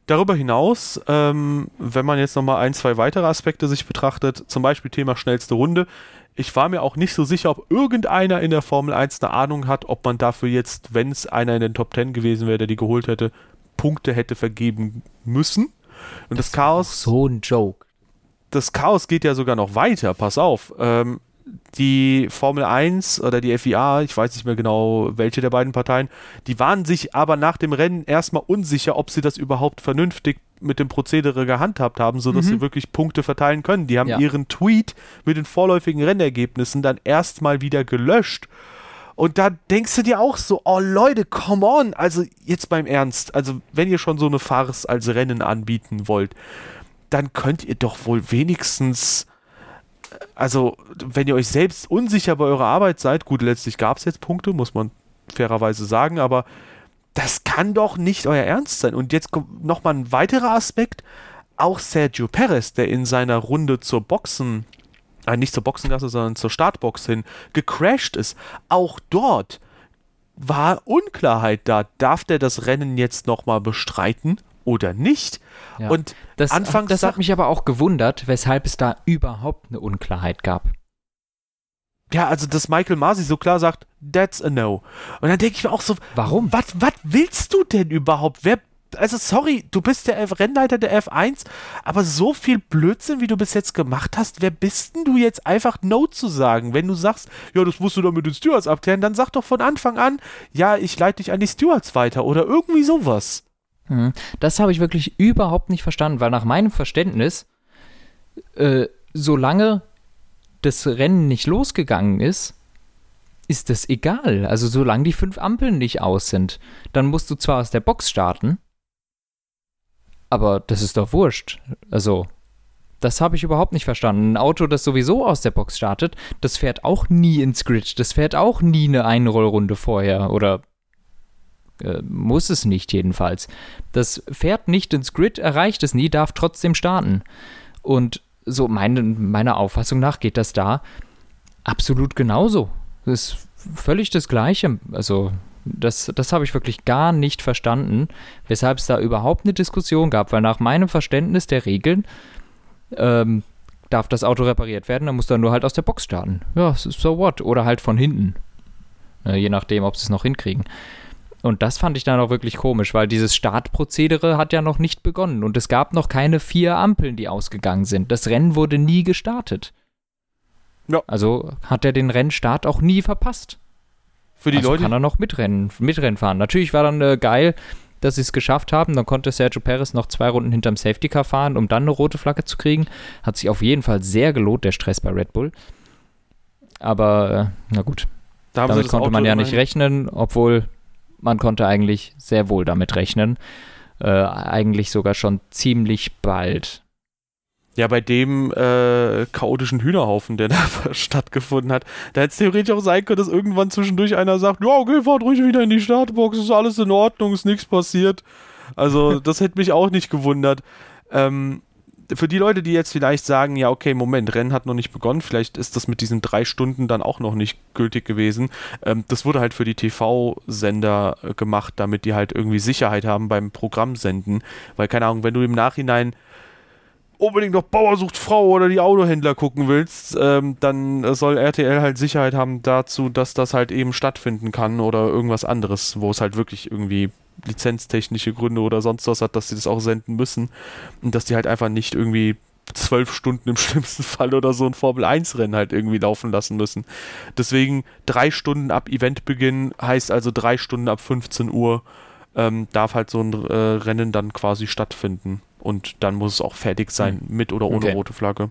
Darüber hinaus, ähm, wenn man jetzt nochmal ein, zwei weitere Aspekte sich betrachtet, zum Beispiel Thema schnellste Runde, ich war mir auch nicht so sicher, ob irgendeiner in der Formel 1 eine Ahnung hat, ob man dafür jetzt, wenn es einer in den Top 10 gewesen wäre, der die geholt hätte, Punkte hätte vergeben müssen. Und das, das Chaos. So ein Joke das Chaos geht ja sogar noch weiter, pass auf. Ähm, die Formel 1 oder die FIA, ich weiß nicht mehr genau, welche der beiden Parteien, die waren sich aber nach dem Rennen erstmal unsicher, ob sie das überhaupt vernünftig mit dem Prozedere gehandhabt haben, sodass mhm. sie wirklich Punkte verteilen können. Die haben ja. ihren Tweet mit den vorläufigen Rennergebnissen dann erstmal wieder gelöscht. Und da denkst du dir auch so, oh Leute, come on, also jetzt beim Ernst, also wenn ihr schon so eine Farce als Rennen anbieten wollt, dann könnt ihr doch wohl wenigstens, also wenn ihr euch selbst unsicher bei eurer Arbeit seid, gut, letztlich gab es jetzt Punkte, muss man fairerweise sagen, aber das kann doch nicht euer Ernst sein. Und jetzt kommt nochmal ein weiterer Aspekt. Auch Sergio Perez, der in seiner Runde zur Boxen, äh, nicht zur Boxengasse, sondern zur Startbox hin, gecrashed ist, auch dort war Unklarheit da. Darf der das Rennen jetzt nochmal bestreiten oder nicht. Ja. Und das, anfangs das hat mich aber auch gewundert, weshalb es da überhaupt eine Unklarheit gab. Ja, also dass Michael Masi so klar sagt, that's a no. Und dann denke ich mir auch so, warum? Was willst du denn überhaupt? Wer also sorry, du bist der F Rennleiter der F1, aber so viel Blödsinn, wie du bis jetzt gemacht hast, wer bist denn du jetzt einfach No zu sagen? Wenn du sagst, ja, das musst du doch mit den Stewards abklären, dann sag doch von Anfang an, ja, ich leite dich an die Stewards weiter oder irgendwie sowas. Mhm. Das habe ich wirklich überhaupt nicht verstanden, weil nach meinem Verständnis, äh, solange das Rennen nicht losgegangen ist, ist das egal. Also solange die fünf Ampeln nicht aus sind, dann musst du zwar aus der Box starten, aber das ist doch wurscht. Also, das habe ich überhaupt nicht verstanden. Ein Auto, das sowieso aus der Box startet, das fährt auch nie ins Grid. Das fährt auch nie eine Einrollrunde vorher oder äh, muss es nicht jedenfalls. Das fährt nicht ins Grid, erreicht es nie, darf trotzdem starten. Und so meine, meiner Auffassung nach geht das da absolut genauso. Das ist völlig das Gleiche. Also das, das habe ich wirklich gar nicht verstanden, weshalb es da überhaupt eine Diskussion gab, weil nach meinem Verständnis der Regeln ähm, darf das Auto repariert werden, dann muss er nur halt aus der Box starten. Ja, so what? Oder halt von hinten. Äh, je nachdem, ob sie es noch hinkriegen. Und das fand ich dann auch wirklich komisch, weil dieses Startprozedere hat ja noch nicht begonnen und es gab noch keine vier Ampeln, die ausgegangen sind. Das Rennen wurde nie gestartet. Ja. Also hat er den Rennstart auch nie verpasst. Für die also Leute kann er noch mitrennen, mitrennen fahren. Natürlich war dann äh, geil, dass sie es geschafft haben. Dann konnte Sergio Perez noch zwei Runden hinterm Safety Car fahren, um dann eine rote Flagge zu kriegen. Hat sich auf jeden Fall sehr gelohnt, der Stress bei Red Bull. Aber äh, na gut, Da damit konnte man ja nicht rechnen, obwohl man konnte eigentlich sehr wohl damit rechnen. Äh, eigentlich sogar schon ziemlich bald. Ja, bei dem äh, chaotischen Hühnerhaufen, der da stattgefunden hat, da hätte es theoretisch auch sein können, dass irgendwann zwischendurch einer sagt, ja, okay, fahrt ruhig wieder in die Startbox, ist alles in Ordnung, ist nichts passiert. Also, das hätte mich auch nicht gewundert. Ähm, für die Leute, die jetzt vielleicht sagen, ja, okay, Moment, Rennen hat noch nicht begonnen, vielleicht ist das mit diesen drei Stunden dann auch noch nicht gültig gewesen. Ähm, das wurde halt für die TV-Sender äh, gemacht, damit die halt irgendwie Sicherheit haben beim Programmsenden. Weil, keine Ahnung, wenn du im Nachhinein unbedingt noch Bauer sucht Frau oder die Autohändler gucken willst, ähm, dann äh, soll RTL halt Sicherheit haben dazu, dass das halt eben stattfinden kann oder irgendwas anderes, wo es halt wirklich irgendwie lizenztechnische Gründe oder sonst was hat, dass sie das auch senden müssen und dass die halt einfach nicht irgendwie zwölf Stunden im schlimmsten Fall oder so ein Formel-1-Rennen halt irgendwie laufen lassen müssen. Deswegen drei Stunden ab Eventbeginn heißt also drei Stunden ab 15 Uhr ähm, darf halt so ein äh, Rennen dann quasi stattfinden. Und dann muss es auch fertig sein, mit oder ohne Okay. rote Flagge.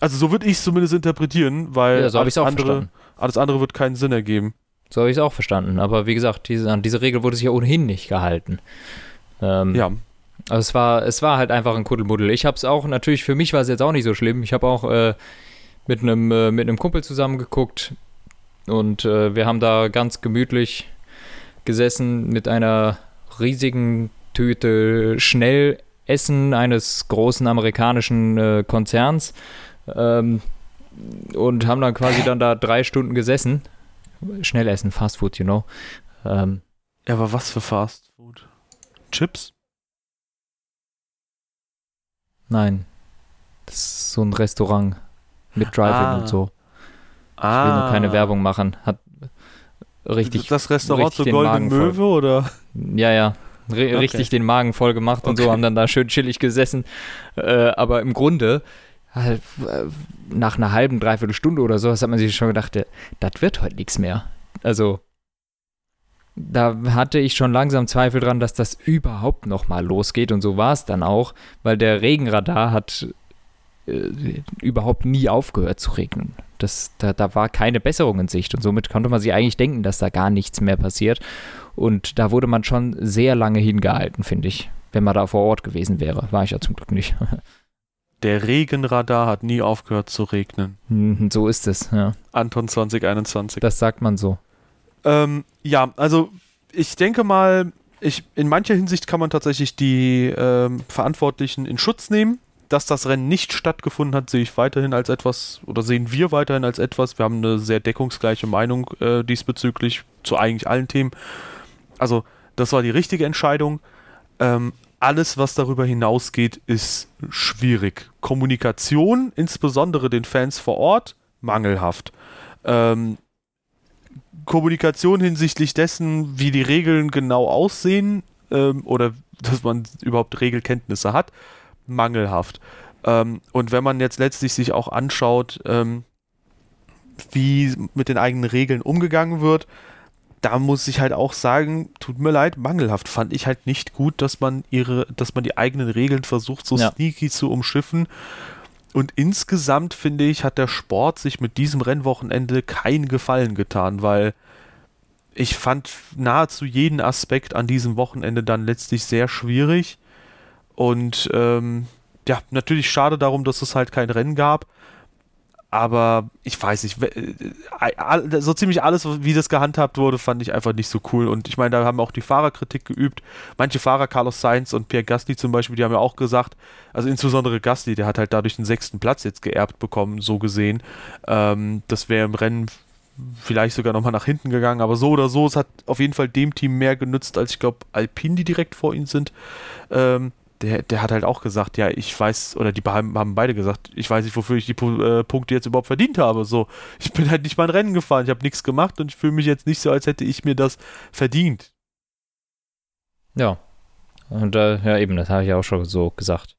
Also so würde ich es zumindest interpretieren, weil Ja, so habe ich es auch andere, verstanden. alles andere wird keinen Sinn ergeben. So habe ich es auch verstanden. Aber wie gesagt, diese, an diese Regel wurde sich ja ohnehin nicht gehalten. Ähm, Ja, Also es war, es war halt einfach ein Kuddelmuddel. Ich habe es auch, natürlich für mich war es jetzt auch nicht so schlimm. Ich habe auch äh, mit einem äh, mit einem Kumpel zusammen geguckt und äh, wir haben da ganz gemütlich gesessen mit einer riesigen Tüte Schnellessen eines großen amerikanischen äh, Konzerns ähm, und haben dann quasi dann da drei Stunden gesessen. Schnellessen, Fast Food, you know. Ähm, ja, aber was für Fast Food? Chips? Nein. Das ist so ein Restaurant mit Drive-In Ah. und so. Ah, Ich will nur keine Werbung machen. Hat richtig, Das Restaurant richtig zur den Goldenen. Möwe oder? ja, ja, ri- Okay. richtig den Magen voll gemacht und so, Okay. haben dann da schön chillig gesessen. Äh, aber im Grunde, halt, äh, nach einer halben, dreiviertel Stunde oder so, hat man sich schon gedacht, das wird heute nichts mehr. Also, da hatte ich schon langsam Zweifel dran, dass das überhaupt noch mal losgeht und so war es dann auch, weil der Regenradar hat äh, überhaupt nie aufgehört zu regnen. Das, da, da war keine Besserung in Sicht und somit konnte man sich eigentlich denken, dass da gar nichts mehr passiert. Und da wurde man schon sehr lange hingehalten, finde ich, wenn man da vor Ort gewesen wäre. War ich ja zum Glück nicht. Der Regenradar hat nie aufgehört zu regnen. Hm, so ist es, ja. Anton 2021. Das sagt man so. Ähm, ja, also ich denke mal, ich, in mancher Hinsicht kann man tatsächlich die ähm, Verantwortlichen in Schutz nehmen. Dass das Rennen nicht stattgefunden hat, sehe ich weiterhin als etwas, oder sehen wir weiterhin als etwas. Wir haben eine sehr deckungsgleiche Meinung äh, diesbezüglich zu eigentlich allen Themen. Also, das war die richtige Entscheidung. Ähm, alles, was darüber hinausgeht, ist schwierig. Kommunikation, insbesondere den Fans vor Ort, mangelhaft. Ähm, Kommunikation hinsichtlich dessen, wie die Regeln genau aussehen ähm, oder dass man überhaupt Regelkenntnisse hat, mangelhaft. Ähm, und wenn man jetzt letztlich sich auch anschaut, ähm, wie mit den eigenen Regeln umgegangen wird, da muss ich halt auch sagen, tut mir leid, mangelhaft fand ich halt nicht gut, dass man ihre, dass man die eigenen Regeln versucht, so Ja. sneaky zu umschiffen. Und insgesamt finde ich, hat der Sport sich mit diesem Rennwochenende keinen Gefallen getan, weil ich fand nahezu jeden Aspekt an diesem Wochenende dann letztlich sehr schwierig. Und ähm, ja, natürlich schade darum, dass es halt kein Rennen gab. Aber ich weiß nicht, äh, all- so ziemlich alles, wie das gehandhabt wurde, fand ich einfach nicht so cool. Und ich meine, da haben auch die Fahrer Kritik geübt. Manche Fahrer, Carlos Sainz und Pierre Gasly zum Beispiel, die haben ja auch gesagt, also insbesondere Gasly, der hat halt dadurch den sechsten Platz jetzt geerbt bekommen, so gesehen. Ähm, das wäre im Rennen vielleicht sogar nochmal nach hinten gegangen, aber so oder so, es hat auf jeden Fall dem Team mehr genützt, als ich glaube, Alpine, die direkt vor ihnen sind. Ähm, der, der hat halt auch gesagt, ja, ich weiß, oder die haben, haben beide gesagt, ich weiß nicht, wofür ich die äh, Punkte jetzt überhaupt verdient habe. So, ich bin halt nicht mal ein Rennen gefahren, ich habe nichts gemacht und ich fühle mich jetzt nicht so, als hätte ich mir das verdient. Ja. Und äh, ja, eben, das habe ich ja auch schon so gesagt.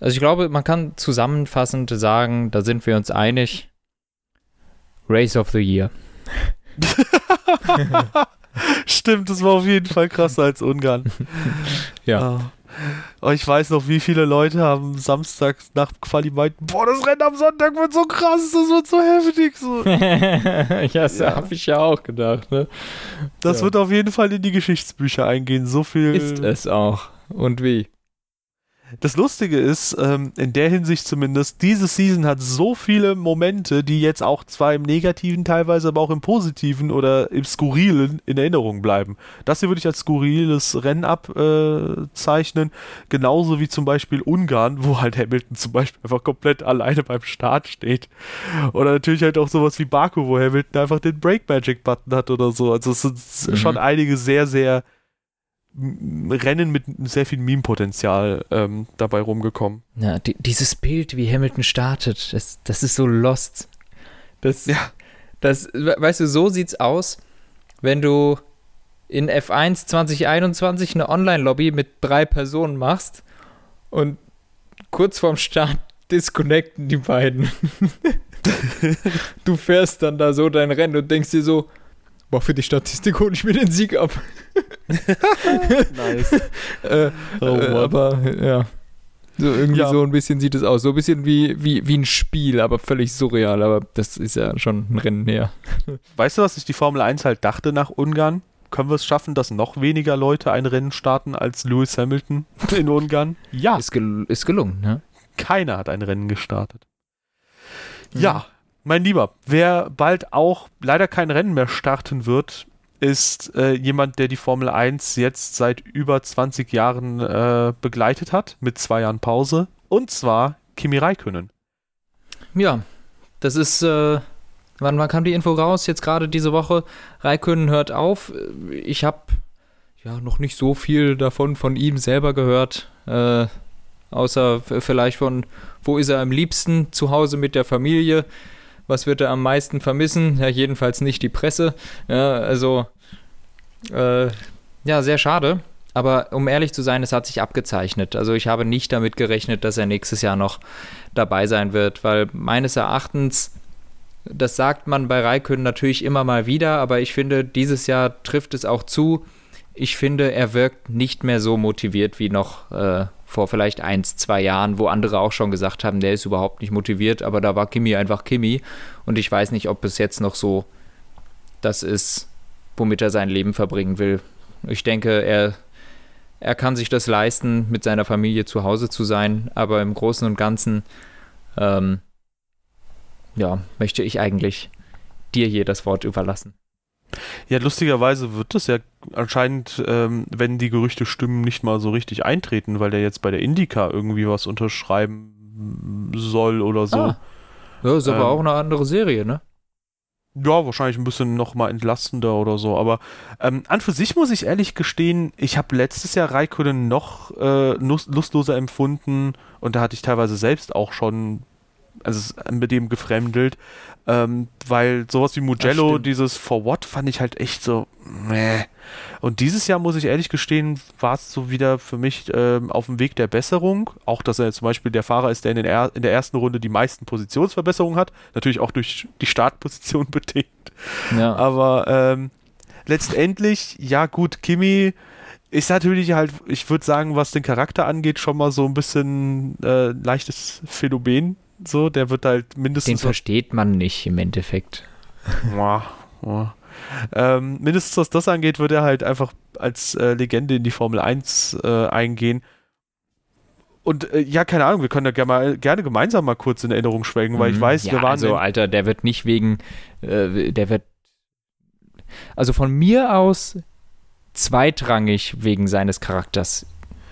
Also ich glaube, man kann zusammenfassend sagen, da sind wir uns einig. Race of the Year. Stimmt, das war auf jeden Fall krasser als Ungarn. ja. Oh. Oh, ich weiß noch, wie viele Leute haben Samstag nach Quali meinten, boah, das Rennen am Sonntag wird so krass, das wird so heftig. So. ja, das ja. habe ich ja auch gedacht. Ne? Das ja. wird auf jeden Fall in die Geschichtsbücher eingehen. So viel. Ist es auch. Und wie? Das Lustige ist, ähm, in der Hinsicht zumindest, diese Season hat so viele Momente, die jetzt auch zwar im Negativen teilweise, aber auch im Positiven oder im Skurrilen in Erinnerung bleiben. Das hier würde ich als skurriles Rennen abzeichnen, äh, genauso wie zum Beispiel Ungarn, wo halt Hamilton zum Beispiel einfach komplett alleine beim Start steht. Oder natürlich halt auch sowas wie Baku, wo Hamilton einfach den Break Magic Button hat oder so. Also es sind mhm. schon einige sehr, sehr Rennen mit sehr viel Meme-Potenzial ähm, dabei rumgekommen. Ja, die, dieses Bild, wie Hamilton startet, das, das ist so lost. Das, ja. das, weißt du, so sieht's aus, wenn du in F1 2021 eine Online-Lobby mit drei Personen machst und kurz vorm Start disconnecten die beiden. du fährst dann da so dein Rennen und denkst dir so, boah, für die Statistik hole ich mir den Sieg ab. nice. äh, oh, äh, aber ja. So irgendwie ja. so ein bisschen sieht es aus. So ein bisschen wie, wie, wie ein Spiel, aber völlig surreal. Aber das ist ja schon ein Rennen her. Weißt du, was sich die Formel 1 halt dachte nach Ungarn? Können wir es schaffen, dass noch weniger Leute ein Rennen starten als Lewis Hamilton in Ungarn? Ja. Ist, gel ist gelungen, ne? Keiner hat ein Rennen gestartet. Mhm. Ja, mein Lieber, wer bald auch leider kein Rennen mehr starten wird, ist äh, jemand, der die Formel 1 jetzt seit über 20 Jahren äh, begleitet hat, mit zwei Jahren Pause. Und zwar Kimi Räikkönen. Ja, das ist, äh, wann, wann kam die Info raus? Jetzt gerade diese Woche. Räikkönen hört auf. Ich habe ja noch nicht so viel davon von ihm selber gehört. Äh, außer vielleicht von, wo ist er am liebsten? Zu Hause mit der Familie. Was wird er am meisten vermissen? Ja, jedenfalls nicht die Presse. Ja, also, äh, ja, sehr schade. Aber um ehrlich zu sein, es hat sich abgezeichnet. Also ich habe nicht damit gerechnet, dass er nächstes Jahr noch dabei sein wird, weil meines Erachtens, das sagt man bei Raikön natürlich immer mal wieder, aber ich finde, dieses Jahr trifft es auch zu. Ich finde, er wirkt nicht mehr so motiviert wie noch äh, vor vielleicht eins, zwei Jahren, wo andere auch schon gesagt haben, der ist überhaupt nicht motiviert, aber da war Kimi einfach Kimi und ich weiß nicht, ob es jetzt noch so das ist, womit er sein Leben verbringen will. Ich denke, er, er kann sich das leisten, mit seiner Familie zu Hause zu sein, aber im Großen und Ganzen, ähm, ja, möchte ich eigentlich dir hier das Wort überlassen. Ja, lustigerweise wird das ja anscheinend, ähm, wenn die Gerüchte stimmen, nicht mal so richtig eintreten, weil der jetzt bei der Indica irgendwie was unterschreiben soll oder so. Ah. Ja, ist aber ähm, auch eine andere Serie, ne? Ja, wahrscheinlich ein bisschen nochmal entlastender oder so. Aber ähm, an für sich muss ich ehrlich gestehen, ich habe letztes Jahr Raikkonen noch äh, lustloser empfunden und da hatte ich teilweise selbst auch schon also mit dem gefremdelt, ähm, weil sowas wie Mugello, dieses For What, fand ich halt echt so, meh. Und dieses Jahr, muss ich ehrlich gestehen, war es so wieder für mich ähm, auf dem Weg der Besserung. Auch, dass er zum Beispiel der Fahrer ist, der in, in der ersten Runde die meisten Positionsverbesserungen hat. Natürlich auch durch die Startposition bedingt. Ja. Aber ähm, letztendlich, ja gut, Kimi ist natürlich halt, ich würde sagen, was den Charakter angeht, schon mal so ein bisschen äh, leichtes Phänomen so, der wird halt mindestens. Den versteht man nicht im Endeffekt. Wow, wow. Ähm, mindestens was das angeht, wird er halt einfach als äh, Legende in die Formel 1 äh, eingehen. Und äh, ja, keine Ahnung, wir können da gerne, mal, gerne gemeinsam mal kurz in Erinnerung schwelgen, weil ich mhm. weiß, ja, wir waren. Also, Alter, der wird nicht wegen. Äh, der wird. Also von mir aus zweitrangig wegen seines Charakters.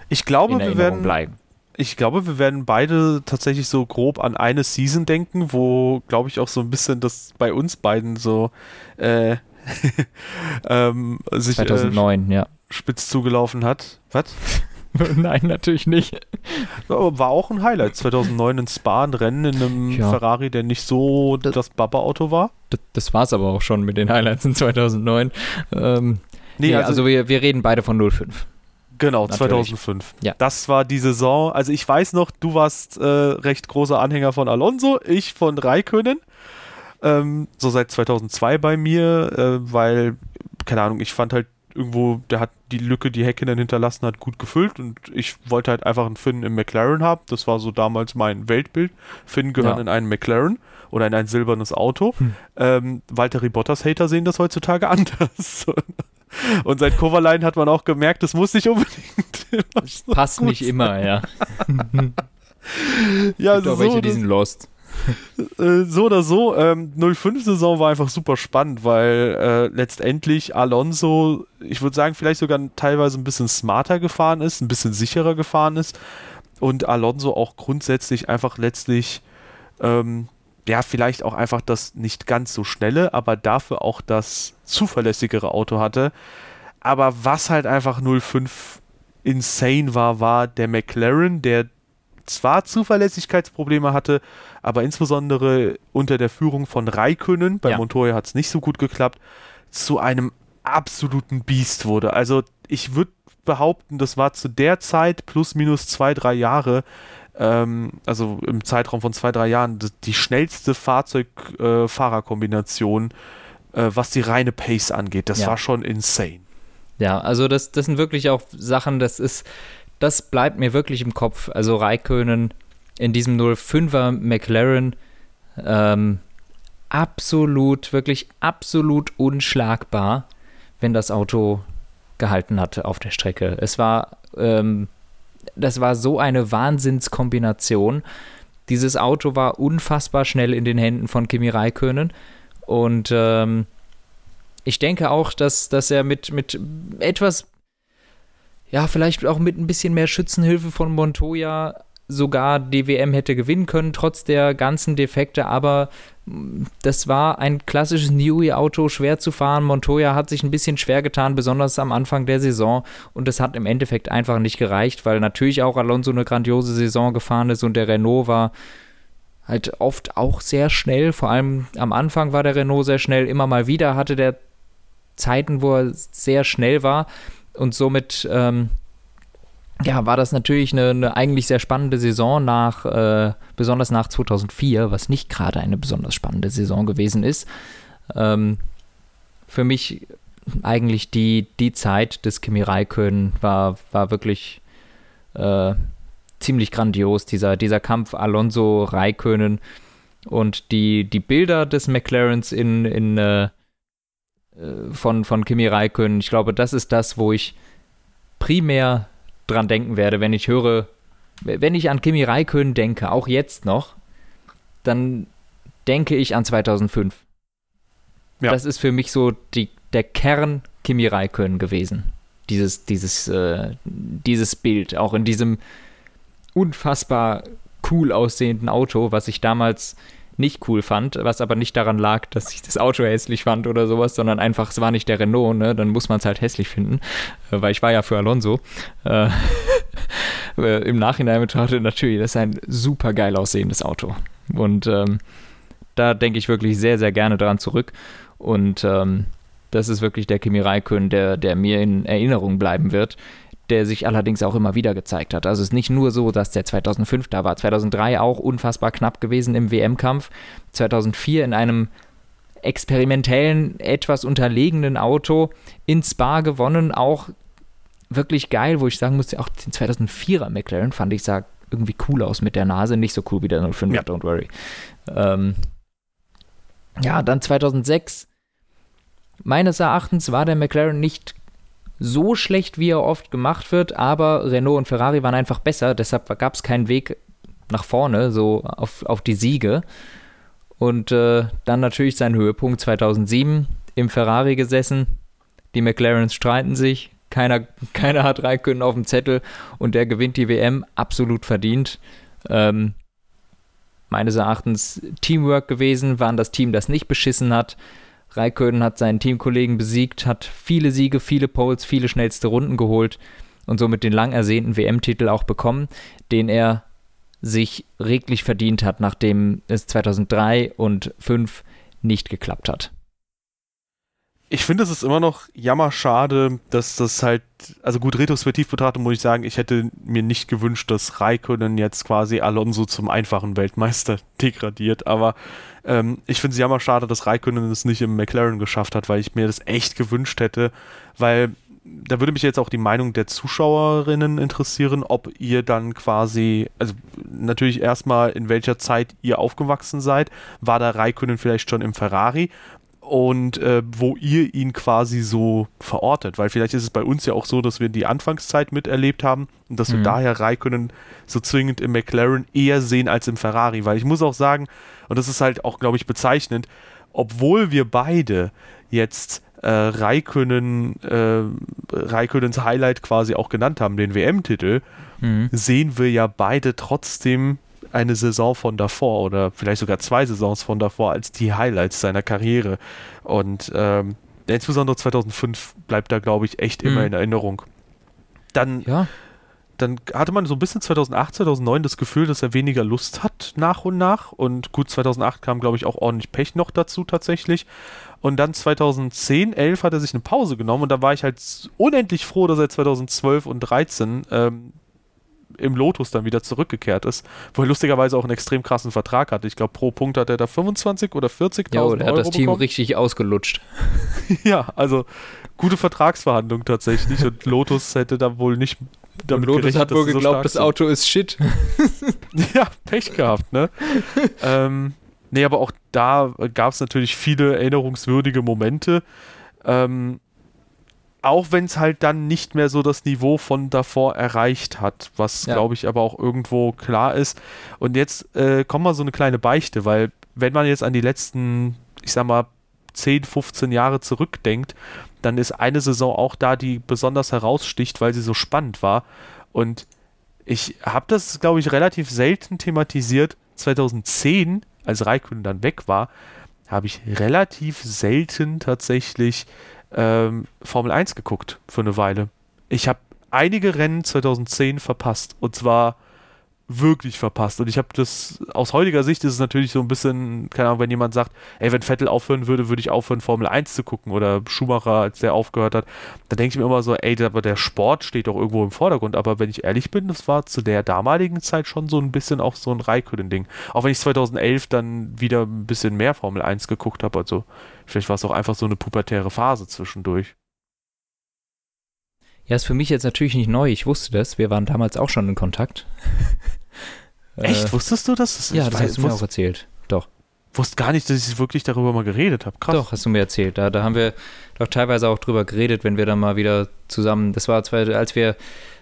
Ich glaube, wir werden. Bleiben ich glaube, wir werden beide tatsächlich so grob an eine Season denken, wo, glaube ich, auch so ein bisschen das bei uns beiden so äh, ähm, sich 2009, äh, ja. spitz zugelaufen hat. Was? Nein, natürlich nicht. War auch ein Highlight. 2009 in Spa, ein Rennen in einem ja. Ferrari, der nicht so das, das Baba-Auto war. Das, das war es aber auch schon mit den Highlights in 2009. Ähm, nee, nee, also, also wir, wir reden beide von 05. Genau, Natürlich. 2005. Ja. Das war die Saison. Also ich weiß noch, du warst äh, recht großer Anhänger von Alonso, ich von Raikönen. Ähm, so seit 2002 bei mir, äh, weil, keine Ahnung, ich fand halt irgendwo, der hat die Lücke, die Häkkinen hinterlassen hat, gut gefüllt und ich wollte halt einfach einen Finn im McLaren haben. Das war so damals mein Weltbild. Finn gehören ja. in einen McLaren oder in ein silbernes Auto. Hm. Ähm, Valtteri Bottas-Hater sehen das heutzutage anders. Und seit Kovalainen hat man auch gemerkt, das muss nicht unbedingt. Passt nicht sein. immer, ja. ja, also so, welche, die sind lost. Äh, so oder so, ähm, 05-Saison war einfach super spannend, weil äh, letztendlich Alonso, ich würde sagen, vielleicht sogar teilweise ein bisschen smarter gefahren ist, ein bisschen sicherer gefahren ist und Alonso auch grundsätzlich einfach letztlich, ähm, ja, vielleicht auch einfach das nicht ganz so schnelle, aber dafür auch das zuverlässigere Auto hatte. Aber was halt einfach 05 insane war, war der McLaren, der zwar Zuverlässigkeitsprobleme hatte, aber insbesondere unter der Führung von Raikönnen, bei ja. Montoya hat es nicht so gut geklappt, zu einem absoluten Biest wurde. Also ich würde behaupten, das war zu der Zeit plus minus zwei, drei Jahre, ähm, also im Zeitraum von zwei, drei Jahren, die schnellste Fahrzeug-Fahrer-Kombination, äh, äh, was die reine Pace angeht. Das ja. war schon insane. Ja, also das, das sind wirklich auch Sachen, das ist, das bleibt mir wirklich im Kopf. Also Raikönen in diesem 05er McLaren ähm, absolut, wirklich absolut unschlagbar, wenn das Auto gehalten hatte auf der Strecke. Es war, ähm, das war so eine Wahnsinnskombination. Dieses Auto war unfassbar schnell in den Händen von Kimi Raikönen und ähm, ich denke auch, dass, dass er mit, mit etwas ja, vielleicht auch mit ein bisschen mehr Schützenhilfe von Montoya sogar die WM hätte gewinnen können, trotz der ganzen Defekte, aber mm, das war ein klassisches Newey-Auto, schwer zu fahren. Montoya hat sich ein bisschen schwer getan, besonders am Anfang der Saison. Und es hat im Endeffekt einfach nicht gereicht, weil natürlich auch Alonso eine grandiose Saison gefahren ist und der Renault war halt oft auch sehr schnell, vor allem am Anfang war der Renault sehr schnell, immer mal wieder hatte der Zeiten, wo er sehr schnell war. Und somit ähm, ja, war das natürlich eine, eine, eigentlich sehr spannende Saison nach, äh, besonders nach 2004, was nicht gerade eine besonders spannende Saison gewesen ist. Ähm, für mich eigentlich die, die Zeit des Kimi Räikkönen war, war wirklich äh, ziemlich grandios, dieser, dieser Kampf Alonso Räikkönen und die, die Bilder des McLarens in, in äh, äh, von, von Kimi Räikkönen. Ich glaube, das ist das, wo ich primär dran denken werde, wenn ich höre, wenn ich an Kimi Räikkönen denke, auch jetzt noch, dann denke ich an 2005. Ja. Das ist für mich so die, der Kern Kimi Räikkönen gewesen. Dieses, dieses, äh, dieses Bild, auch in diesem unfassbar cool aussehenden Auto, was ich damals nicht cool fand, was aber nicht daran lag, dass ich das Auto hässlich fand oder sowas, sondern einfach, es war nicht der Renault, ne? dann muss man es halt hässlich finden, äh, weil ich war ja für Alonso. Äh, äh, Im Nachhinein betrachtet natürlich, das ist ein super geil aussehendes Auto. Und ähm, da denke ich wirklich sehr, sehr gerne dran zurück. Und ähm, das ist wirklich der Kimi Räikkönen, der, der mir in Erinnerung bleiben wird der sich allerdings auch immer wieder gezeigt hat. Also es ist nicht nur so, dass der 2005 da war, 2003 auch unfassbar knapp gewesen im WM-Kampf, 2004 in einem experimentellen, etwas unterlegenen Auto in Spa gewonnen, auch wirklich geil, wo ich sagen musste, auch den 2004er McLaren fand ich sah irgendwie cool aus mit der Nase, nicht so cool wie der 05er, ja. don't worry. Ähm, ja, dann 2006 meines Erachtens war der McLaren nicht so schlecht, wie er oft gemacht wird, aber Renault und Ferrari waren einfach besser, deshalb gab es keinen Weg nach vorne, so auf, auf die Siege. Und äh, dann natürlich sein Höhepunkt 2007 im Ferrari gesessen. Die McLarens streiten sich, keiner, keiner hat Raikkonen auf dem Zettel und der gewinnt die WM absolut verdient. Ähm, meines Erachtens Teamwork gewesen, waren das Team, das nicht beschissen hat. Raikönen hat seinen Teamkollegen besiegt, hat viele Siege, viele Poles, viele schnellste Runden geholt und somit den lang ersehnten WM-Titel auch bekommen, den er sich reglich verdient hat, nachdem es 2003 und 2005 nicht geklappt hat. Ich finde, es ist immer noch jammerschade, dass das halt, also gut, retrospektiv betrachtet muss ich sagen, ich hätte mir nicht gewünscht, dass Raikkonen jetzt quasi Alonso zum einfachen Weltmeister degradiert, aber ähm, ich finde es jammerschade, dass Raikkonen es nicht im McLaren geschafft hat, weil ich mir das echt gewünscht hätte, weil da würde mich jetzt auch die Meinung der Zuschauerinnen interessieren, ob ihr dann quasi, also natürlich erstmal in welcher Zeit ihr aufgewachsen seid. War da Raikönnen vielleicht schon im Ferrari? Und äh, wo ihr ihn quasi so verortet, weil vielleicht ist es bei uns ja auch so, dass wir die Anfangszeit miterlebt haben und dass mhm. wir daher Raikönnen so zwingend im McLaren eher sehen als im Ferrari, weil ich muss auch sagen, und das ist halt auch, glaube ich, bezeichnend, obwohl wir beide jetzt äh, Raikönnen, äh, Raikönnens Highlight quasi auch genannt haben, den WM-Titel, mhm. sehen wir ja beide trotzdem eine Saison von davor oder vielleicht sogar zwei Saisons von davor als die Highlights seiner Karriere. Und ähm, insbesondere 2005 bleibt da, glaube ich, echt immer mhm. in Erinnerung. Dann ja dann hatte man so ein bisschen 2008, 2009 das Gefühl, dass er weniger Lust hat nach und nach. Und gut, 2008 kam, glaube ich, auch ordentlich Pech noch dazu tatsächlich. Und dann 2010, 11 hat er sich eine Pause genommen und da war ich halt unendlich froh, dass er 2012 und 13 ähm, im Lotus dann wieder zurückgekehrt ist, wo er lustigerweise auch einen extrem krassen Vertrag hatte. Ich glaube, pro Punkt hat er da 25 oder 40.000 ja, und er hat das Team bekommen. richtig ausgelutscht. ja, also gute Vertragsverhandlung tatsächlich und Lotus hätte da wohl nicht damit Lotus gerechnet, hat wohl geglaubt, so das Auto ist shit. ja, Pech gehabt, ne? ähm, nee, aber auch da gab es natürlich viele erinnerungswürdige Momente. Ähm, auch wenn es halt dann nicht mehr so das Niveau von davor erreicht hat, was ja. glaube ich aber auch irgendwo klar ist. Und jetzt äh, kommt mal so eine kleine Beichte, weil wenn man jetzt an die letzten, ich sag mal, 10, 15 Jahre zurückdenkt, dann ist eine Saison auch da, die besonders heraussticht, weil sie so spannend war. Und ich habe das, glaube ich, relativ selten thematisiert. 2010, als Raikkonen dann weg war, habe ich relativ selten tatsächlich ähm, Formel 1 geguckt für eine Weile. Ich habe einige Rennen 2010 verpasst. Und zwar wirklich verpasst. Und ich habe das, aus heutiger Sicht ist es natürlich so ein bisschen, keine Ahnung, wenn jemand sagt, ey, wenn Vettel aufhören würde, würde ich aufhören, Formel 1 zu gucken oder Schumacher, als der aufgehört hat, dann denke ich mir immer so, ey, aber der Sport steht doch irgendwo im Vordergrund. Aber wenn ich ehrlich bin, das war zu der damaligen Zeit schon so ein bisschen auch so ein Raikönnen-Ding. Auch wenn ich 2011 dann wieder ein bisschen mehr Formel 1 geguckt habe, also vielleicht war es auch einfach so eine pubertäre Phase zwischendurch. Ja, ist für mich jetzt natürlich nicht neu. Ich wusste das. Wir waren damals auch schon in Kontakt. Echt? Äh, Wusstest du das? das ja, das hast du mir auch erzählt. Doch. Wusste gar nicht, dass ich wirklich darüber mal geredet habe. Krass. Doch, hast du mir erzählt. Da, da haben wir doch teilweise auch drüber geredet, wenn wir dann mal wieder zusammen. Das war, als wir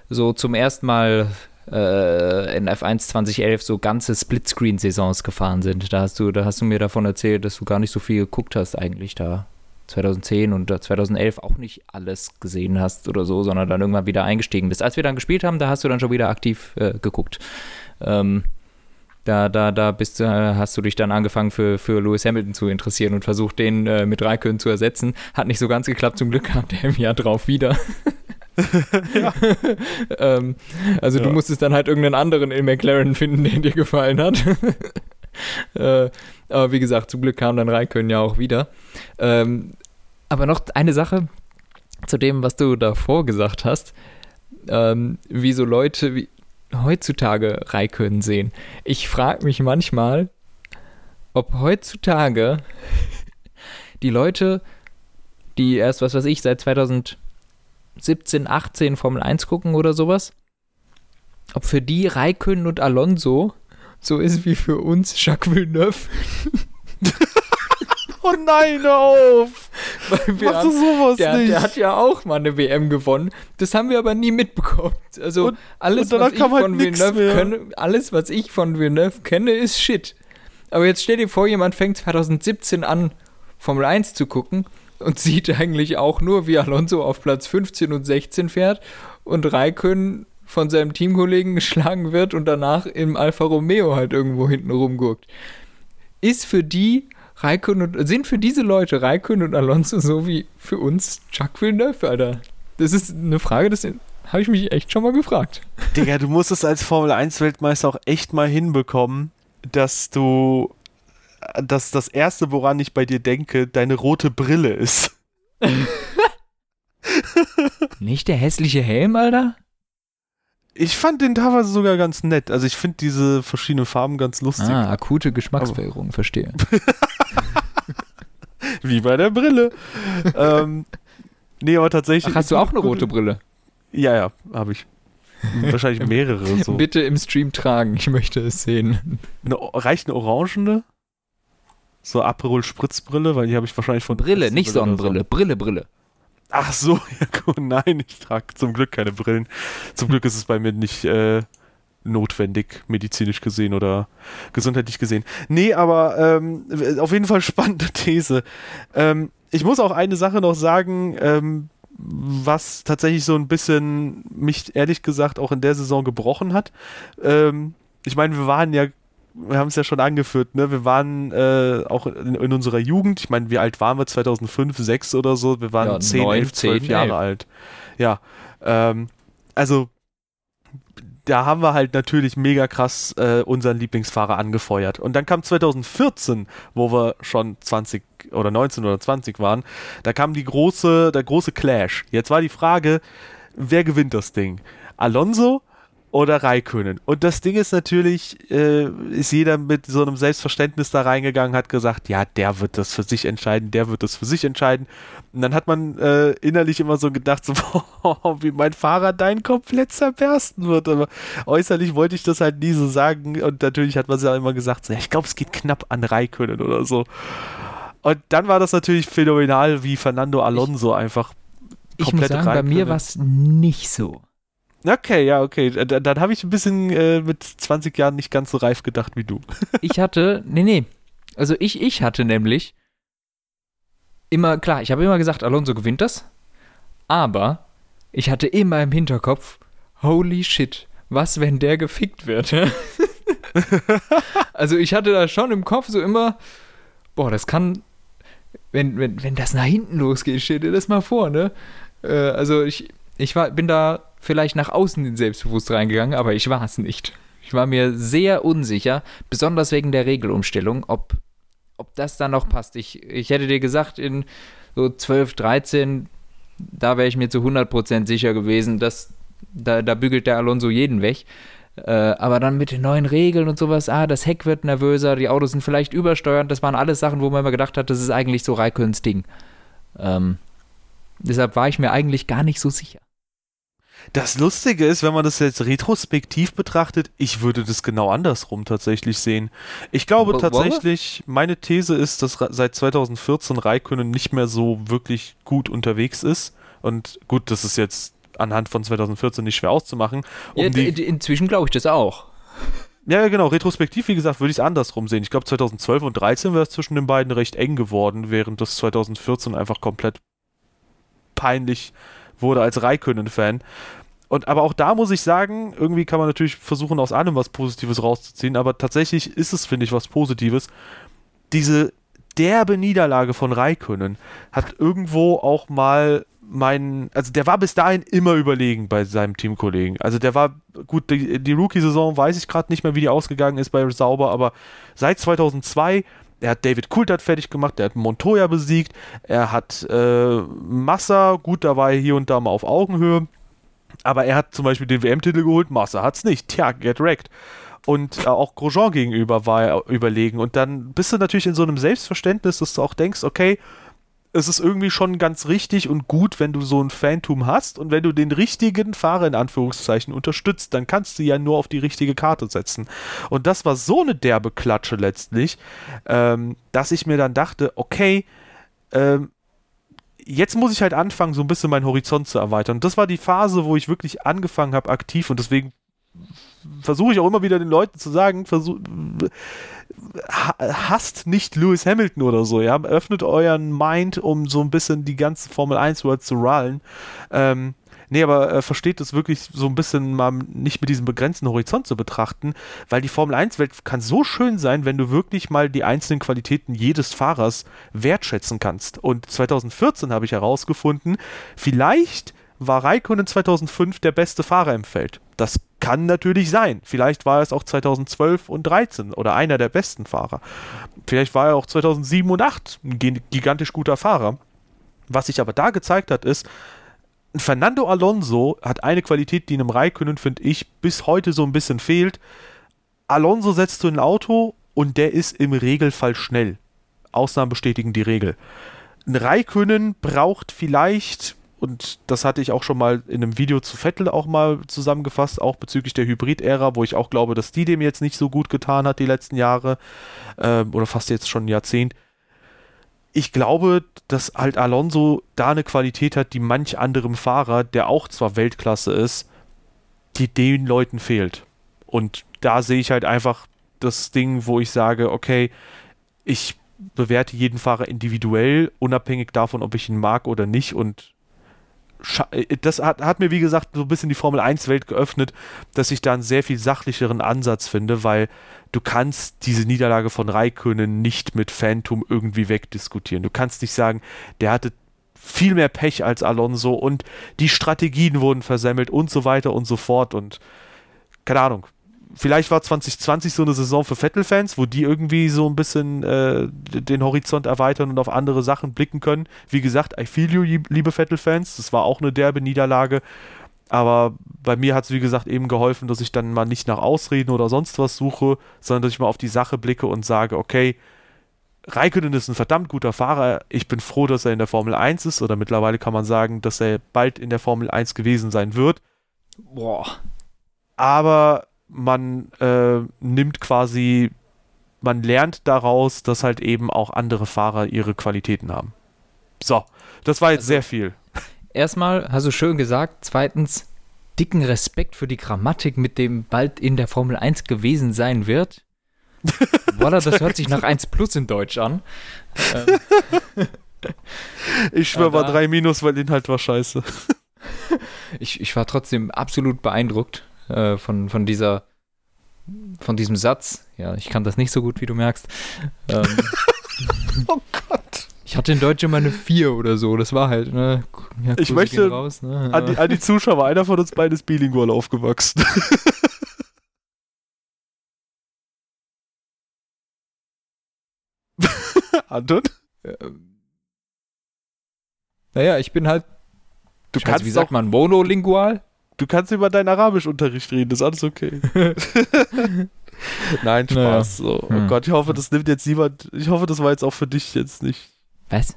so zum ersten Mal äh, in F1 2011 so ganze Splitscreen-Saisons gefahren sind. Da hast, du, da hast du mir davon erzählt, dass du gar nicht so viel geguckt hast eigentlich da. 2010 und 2011 auch nicht alles gesehen hast oder so, sondern dann irgendwann wieder eingestiegen bist. Als wir dann gespielt haben, da hast du dann schon wieder aktiv äh, geguckt. Ähm, da, da, da bist, äh, hast du dich dann angefangen für, für Lewis Hamilton zu interessieren und versucht, den äh, mit Raikön zu ersetzen. Hat nicht so ganz geklappt, zum Glück kam der im Jahr drauf wieder. ähm, also ja. du musstest dann halt irgendeinen anderen in McLaren finden, der dir gefallen hat. äh, aber wie gesagt, zum Glück kam dann Raikön ja auch wieder. Ähm, aber noch eine Sache zu dem, was du davor gesagt hast. Ähm, wie so Leute wie heutzutage Raikön sehen. Ich frage mich manchmal, ob heutzutage die Leute, die erst, was weiß ich, seit 2017, 18 Formel 1 gucken oder sowas, ob für die Raikön und Alonso so ist wie für uns Jacques Villeneuve. oh nein, hör auf! Mach du sowas der, nicht. Der hat ja auch mal eine WM gewonnen. Das haben wir aber nie mitbekommen. Also und, alles, und was ich halt von Villeneuve kenne, alles, was ich von Villeneuve kenne, ist Shit. Aber jetzt stell dir vor, jemand fängt 2017 an, Formel 1 zu gucken und sieht eigentlich auch nur, wie Alonso auf Platz 15 und 16 fährt und Raikön von seinem Teamkollegen geschlagen wird und danach im Alfa Romeo halt irgendwo hinten rumguckt. Ist für die Raikön und sind für diese Leute Raikön und Alonso so wie für uns Chuck Villeneuve, Alter? Das ist eine Frage, das habe ich mich echt schon mal gefragt. Digga, du musst es als Formel 1 Weltmeister auch echt mal hinbekommen, dass du dass das erste, woran ich bei dir denke, deine rote Brille ist. Nicht der hässliche Helm, Alter? Ich fand den teilweise sogar ganz nett. Also ich finde diese verschiedenen Farben ganz lustig. Ah, akute Geschmacksverirrung, verstehe. Wie bei der Brille. ähm, Nee, aber tatsächlich. Ach, hast du auch eine rote Brille? Ja, ja, habe ich. Wahrscheinlich mehrere. So. Bitte im Stream tragen, ich möchte es sehen. Eine, reicht eine orangene? So Aperol Spritzbrille, weil die habe ich wahrscheinlich von. Brille, nicht Sonnenbrille. So. Brille, Brille. Ach so, ja gut, nein, ich trage zum Glück keine Brillen. Zum Glück ist es bei mir nicht äh, notwendig, medizinisch gesehen oder gesundheitlich gesehen. Nee, aber ähm, auf jeden Fall spannende These. Ähm, ich muss auch eine Sache noch sagen, ähm, was tatsächlich so ein bisschen mich ehrlich gesagt auch in der Saison gebrochen hat. Ähm, ich meine, wir waren ja wir haben es ja schon angeführt, ne? Wir waren äh, auch in, in, unserer Jugend, ich meine, wie alt waren wir? 2005, 6 oder so? Wir waren ja, 10, 9, 11, 12 10, Jahre 11. alt. Ja. Ähm, also, da haben wir halt natürlich mega krass äh, unseren Lieblingsfahrer angefeuert. Und dann kam 2014, wo wir schon 20 oder 19 oder 20 waren, da kam die große, der große Clash. Jetzt war die Frage, wer gewinnt das Ding? Alonso oder Raikönen. Und das Ding ist natürlich, äh, ist jeder mit so einem Selbstverständnis da reingegangen, hat gesagt, ja, der wird das für sich entscheiden, der wird das für sich entscheiden. Und dann hat man äh, innerlich immer so gedacht, so, boah, wie mein Fahrer dein komplett zerbersten wird. Aber äußerlich wollte ich das halt nie so sagen. Und natürlich hat man ja immer gesagt, so, ja, ich glaube, es geht knapp an Raikönen oder so. Und dann war das natürlich phänomenal, wie Fernando Alonso ich, einfach komplett Ich muss sagen, bei mir war es nicht so. Okay, ja, okay. Dann, dann habe ich ein bisschen äh, mit 20 Jahren nicht ganz so reif gedacht wie du. ich hatte, nee, nee. Also ich, ich hatte nämlich immer, klar, ich habe immer gesagt, Alonso gewinnt das. Aber ich hatte immer im Hinterkopf, holy shit, was, wenn der gefickt wird? also ich hatte da schon im Kopf so immer, boah, das kann, wenn, wenn, wenn das nach hinten losgeht, stell dir das mal vor, ne? Äh, also ich, ich war, bin da vielleicht nach außen selbstbewusst reingegangen, aber ich war es nicht. Ich war mir sehr unsicher, besonders wegen der Regelumstellung, ob, ob das dann noch passt. Ich, ich hätte dir gesagt, in so 12, 13, da wäre ich mir zu 100% sicher gewesen, dass da, da bügelt der Alonso jeden weg. Äh, aber dann mit den neuen Regeln und sowas, ah, das Heck wird nervöser, die Autos sind vielleicht übersteuernd, das waren alles Sachen, wo man immer gedacht hat, das ist eigentlich so Raiköns Ding. Ähm, deshalb war ich mir eigentlich gar nicht so sicher. Das Lustige ist, wenn man das jetzt retrospektiv betrachtet, ich würde das genau andersrum tatsächlich sehen. Ich glaube tatsächlich, meine These ist, dass seit 2014 Raikönnen nicht mehr so wirklich gut unterwegs ist. Und gut, das ist jetzt anhand von 2014 nicht schwer auszumachen. Um ja, inzwischen glaube ich das auch. Ja, genau. Retrospektiv, wie gesagt, würde ich es andersrum sehen. Ich glaube, 2012 und 2013 wäre es zwischen den beiden recht eng geworden, während das 2014 einfach komplett peinlich wurde als Raikönnen-Fan. Und aber auch da muss ich sagen, irgendwie kann man natürlich versuchen, aus allem was Positives rauszuziehen, aber tatsächlich ist es, finde ich, was Positives. Diese derbe Niederlage von Raikönnen hat irgendwo auch mal meinen, also der war bis dahin immer überlegen bei seinem Teamkollegen. Also der war, gut, die, die Rookie-Saison weiß ich gerade nicht mehr, wie die ausgegangen ist bei Sauber, aber seit 2002 er hat David Coulthard fertig gemacht, er hat Montoya besiegt, er hat äh, Massa, gut, da war er hier und da mal auf Augenhöhe, aber er hat zum Beispiel den WM-Titel geholt, Massa hat es nicht. Tja, get wrecked. Und äh, auch Grosjean gegenüber war er überlegen. Und dann bist du natürlich in so einem Selbstverständnis, dass du auch denkst, okay, es ist irgendwie schon ganz richtig und gut, wenn du so ein Phantom hast und wenn du den richtigen Fahrer in Anführungszeichen unterstützt, dann kannst du ja nur auf die richtige Karte setzen. Und das war so eine derbe Klatsche letztlich, ähm, dass ich mir dann dachte, okay, ähm, jetzt muss ich halt anfangen, so ein bisschen meinen Horizont zu erweitern. Das war die Phase, wo ich wirklich angefangen habe, aktiv und deswegen versuche ich auch immer wieder den Leuten zu sagen, versuch, hasst nicht Lewis Hamilton oder so, ja. Öffnet euren Mind, um so ein bisschen die ganze Formel 1 World zu rallen. Ähm, nee, aber äh, versteht es wirklich so ein bisschen mal nicht mit diesem begrenzten Horizont zu betrachten, weil die Formel 1 Welt kann so schön sein, wenn du wirklich mal die einzelnen Qualitäten jedes Fahrers wertschätzen kannst. Und 2014 habe ich herausgefunden, vielleicht war Raikkonen 2005 der beste Fahrer im Feld. Das kann natürlich sein. Vielleicht war er es auch 2012 und 2013 oder einer der besten Fahrer. Vielleicht war er auch 2007 und 2008 ein gigantisch guter Fahrer. Was sich aber da gezeigt hat, ist, Fernando Alonso hat eine Qualität, die einem Raikkonen, finde ich, bis heute so ein bisschen fehlt. Alonso setzt so ein Auto und der ist im Regelfall schnell. Ausnahmen bestätigen die Regel. Ein Raikkonen braucht vielleicht und das hatte ich auch schon mal in einem Video zu Vettel auch mal zusammengefasst, auch bezüglich der Hybrid-Ära, wo ich auch glaube, dass die dem jetzt nicht so gut getan hat die letzten Jahre äh, oder fast jetzt schon ein Jahrzehnt. Ich glaube, dass halt Alonso da eine Qualität hat, die manch anderem Fahrer, der auch zwar Weltklasse ist, die den Leuten fehlt. Und da sehe ich halt einfach das Ding, wo ich sage, okay, ich bewerte jeden Fahrer individuell, unabhängig davon, ob ich ihn mag oder nicht. Und das hat, hat, mir, wie gesagt, so ein bisschen die Formel 1-Welt geöffnet, dass ich da einen sehr viel sachlicheren Ansatz finde, weil du kannst diese Niederlage von Raikönen nicht mit Phantom irgendwie wegdiskutieren. Du kannst nicht sagen, der hatte viel mehr Pech als Alonso und die Strategien wurden versemmelt und so weiter und so fort und keine Ahnung vielleicht war 2020 so eine Saison für Vettel-Fans, wo die irgendwie so ein bisschen äh, den Horizont erweitern und auf andere Sachen blicken können. Wie gesagt, I feel you, liebe Vettel-Fans. Das war auch eine derbe Niederlage. Aber bei mir hat es, wie gesagt, eben geholfen, dass ich dann mal nicht nach Ausreden oder sonst was suche, sondern dass ich mal auf die Sache blicke und sage, okay, Raikkonen ist ein verdammt guter Fahrer. Ich bin froh, dass er in der Formel 1 ist oder mittlerweile kann man sagen, dass er bald in der Formel 1 gewesen sein wird. Boah. Aber man äh, nimmt quasi, man lernt daraus, dass halt eben auch andere Fahrer ihre Qualitäten haben. So, das war jetzt also, sehr viel. Erstmal hast du schön gesagt, zweitens dicken Respekt für die Grammatik, mit dem bald in der Formel 1 gewesen sein wird. Voila, das hört sich nach 1 plus in Deutsch an. Ähm. Ich schwöre, war 3 minus, weil Inhalt war scheiße. ich, ich war trotzdem absolut beeindruckt äh, von, von dieser von diesem Satz. Ja, ich kann das nicht so gut, wie du merkst. Ähm, oh Gott. Ich hatte in Deutsch immer eine 4 oder so. Das war halt, ne? Ja, ich möchte raus, ne? an, die, an, die, Zuschauer, einer von uns beiden ist bilingual aufgewachsen. Anton? Ähm, naja, ich bin halt. Du kannst, wie sagt man, monolingual? Du kannst über deinen Arabischunterricht reden, das ist alles okay. Nein, Spaß. Naja. So. Oh hm. Gott, ich hoffe, das nimmt jetzt niemand. Ich hoffe, das war jetzt auch für dich jetzt nicht. Was?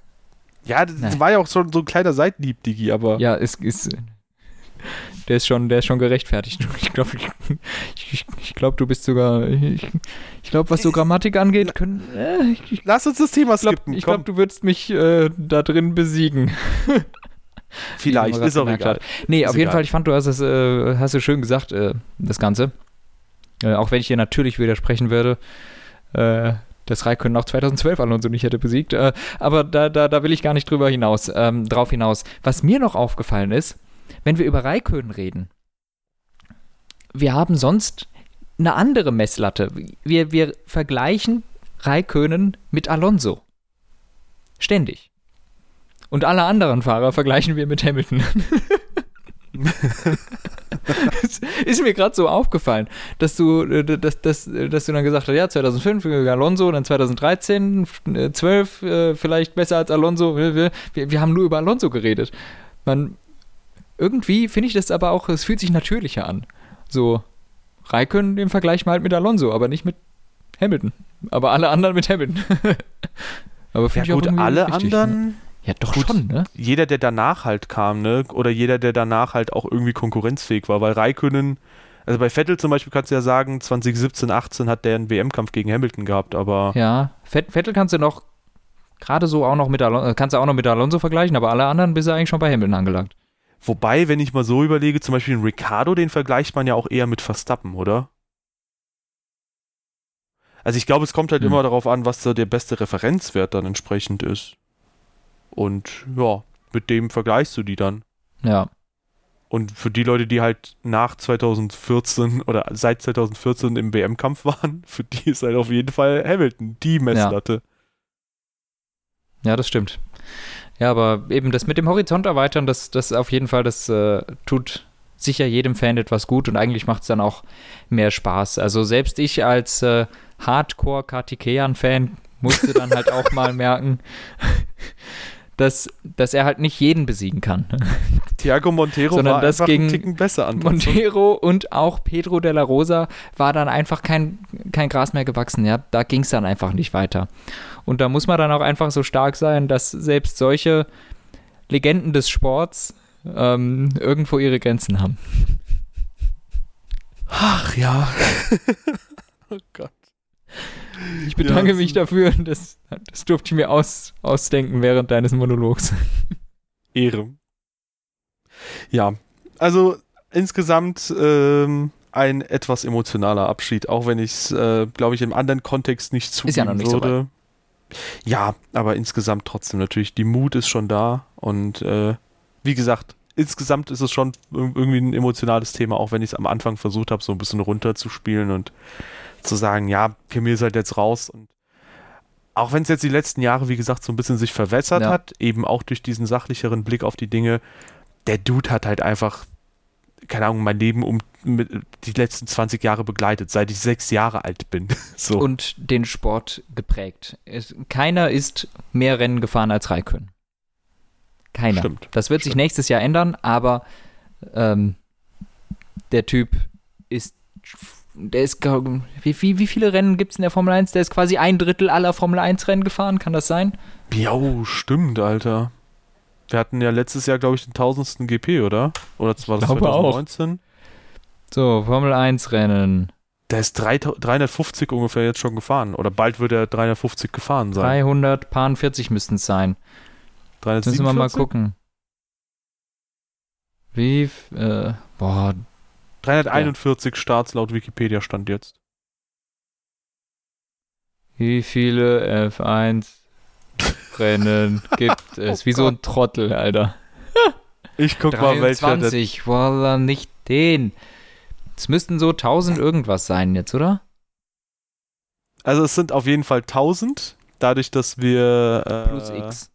Ja, das Nein. war ja auch schon so ein kleiner Seitenhieb, Digi, aber. Ja, es ist. Der ist schon, der ist schon gerechtfertigt. Ich glaube, ich, ich, ich glaub, du bist sogar. Ich, ich glaube, was so Grammatik angeht, können. Äh, Lass uns das Thema skippen. Ich glaube, glaub, du würdest mich äh, da drin besiegen. Vielleicht, ist auch egal. Hat. Nee, ist auf jeden Fall, ich fand, du hast es äh, hast du schön gesagt, äh, das Ganze. Äh, auch wenn ich dir natürlich widersprechen würde, äh, dass Raikkonen auch 2012 Alonso nicht hätte besiegt. Äh, aber da, da, da will ich gar nicht drüber hinaus, ähm, drauf hinaus. Was mir noch aufgefallen ist, wenn wir über Raikkonen reden, wir haben sonst eine andere Messlatte. Wir, wir vergleichen Raikönen mit Alonso. Ständig. Und alle anderen Fahrer vergleichen wir mit Hamilton. ist mir gerade so aufgefallen, dass du, äh, dass, dass, dass du dann gesagt hast, ja, 2005 Alonso, dann 2013, 12 äh, vielleicht besser als Alonso. Wir, wir, haben nur über Alonso geredet. Man, irgendwie finde ich das aber auch, es fühlt sich natürlicher an. So, Raikön im Vergleich mal halt mit Alonso, aber nicht mit Hamilton. Aber alle anderen mit Hamilton. aber ja, ich auch gut, alle wichtig, anderen. Ne? Ja, doch Gut, schon, ne? Jeder, der danach halt kam, ne? Oder jeder, der danach halt auch irgendwie konkurrenzfähig war, weil Raikönnen, also bei Vettel zum Beispiel kannst du ja sagen, 2017, 18 hat der einen WM-Kampf gegen Hamilton gehabt, aber. Ja, Vettel kannst du noch gerade so auch noch mit Alonso, kannst du auch noch mit Alonso vergleichen, aber alle anderen bist du eigentlich schon bei Hamilton angelangt. Wobei, wenn ich mal so überlege, zum Beispiel den Ricardo, den vergleicht man ja auch eher mit Verstappen, oder? Also ich glaube, es kommt halt hm. immer darauf an, was da der beste Referenzwert dann entsprechend ist. Und ja, mit dem vergleichst du die dann. Ja. Und für die Leute, die halt nach 2014 oder seit 2014 im WM-Kampf waren, für die ist halt auf jeden Fall Hamilton die Messlatte. Ja, ja das stimmt. Ja, aber eben das mit dem Horizont erweitern, das, das auf jeden Fall, das äh, tut sicher jedem Fan etwas gut und eigentlich macht es dann auch mehr Spaß. Also selbst ich als äh, Hardcore-Kartikeyan-Fan musste dann halt auch mal merken, dass, dass er halt nicht jeden besiegen kann. Thiago Montero Sondern war das gegen einen Ticken besser an. Montero und auch Pedro de la Rosa war dann einfach kein, kein Gras mehr gewachsen. Ja? Da ging es dann einfach nicht weiter. Und da muss man dann auch einfach so stark sein, dass selbst solche Legenden des Sports ähm, irgendwo ihre Grenzen haben. Ach ja. oh Gott. Ich bedanke ja, mich dafür. Das, das durfte ich mir aus, ausdenken während deines Monologs. Ehre. Ja, also insgesamt ähm, ein etwas emotionaler Abschied, auch wenn ich es, äh, glaube ich, im anderen Kontext nicht zugeben ist ja noch nicht würde. So ja, aber insgesamt trotzdem natürlich, die Mut ist schon da und äh, wie gesagt, insgesamt ist es schon irgendwie ein emotionales Thema, auch wenn ich es am Anfang versucht habe, so ein bisschen runterzuspielen und zu sagen, ja, Camille ist halt jetzt raus und auch wenn es jetzt die letzten Jahre, wie gesagt, so ein bisschen sich verwässert ja. hat, eben auch durch diesen sachlicheren Blick auf die Dinge, der Dude hat halt einfach, keine Ahnung, mein Leben um die letzten 20 Jahre begleitet, seit ich sechs Jahre alt bin. so. Und den Sport geprägt. Es, keiner ist mehr Rennen gefahren als Raikön. Keiner. Stimmt. Das wird Stimmt. sich nächstes Jahr ändern, aber ähm, der Typ ist der ist, wie, wie, wie viele Rennen gibt es in der Formel 1? Der ist quasi ein Drittel aller Formel 1 Rennen gefahren, kann das sein? Ja, stimmt, Alter. Wir hatten ja letztes Jahr, glaube ich, den tausendsten GP, oder? Oder war das 2019? Auch. So, Formel 1 Rennen. Der ist 350 ungefähr jetzt schon gefahren. Oder bald wird er 350 gefahren sein. 340 müssten es sein. 347? Müssen wir mal gucken. Wie, äh, boah. 341 ja. Starts laut Wikipedia stand jetzt. Wie viele F1 Rennen gibt es? Wie so ein Trottel, Alter. Ich guck 23, mal, welcher. 20, voila, nicht den. Es müssten so 1000 irgendwas sein jetzt, oder? Also es sind auf jeden Fall 1000, dadurch, dass wir... Äh, plus X.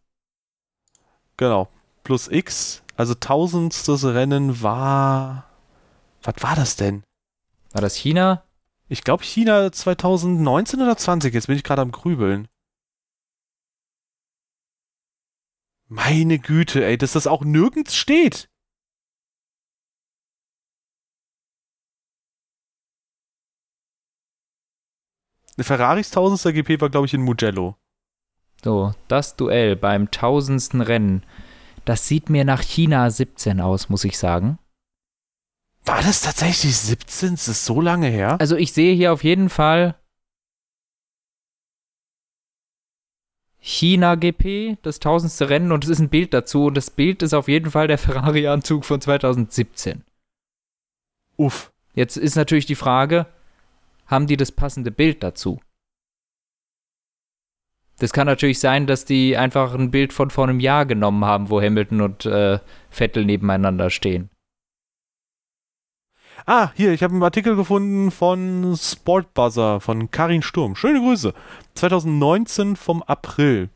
Genau, plus X. Also tausendstes Rennen war... Was war das denn? War das China? Ich glaube China 2019 oder 20. Jetzt bin ich gerade am Grübeln. Meine Güte, ey, dass das auch nirgends steht. Ferraris tausendster GP war, glaube ich, in Mugello. So, das Duell beim tausendsten Rennen. Das sieht mir nach China 17 aus, muss ich sagen. War das tatsächlich 17? Ist das so lange her? Also ich sehe hier auf jeden Fall China GP, das tausendste Rennen und es ist ein Bild dazu und das Bild ist auf jeden Fall der Ferrari-Anzug von 2017. Uff. Jetzt ist natürlich die Frage, haben die das passende Bild dazu. Das kann natürlich sein, dass die einfach ein Bild von vor einem Jahr genommen haben, wo Hamilton und äh, Vettel nebeneinander stehen. Ah, hier, ich habe einen Artikel gefunden von Sportbuzzer, von Karin Sturm. Schöne Grüße. 2019 vom April.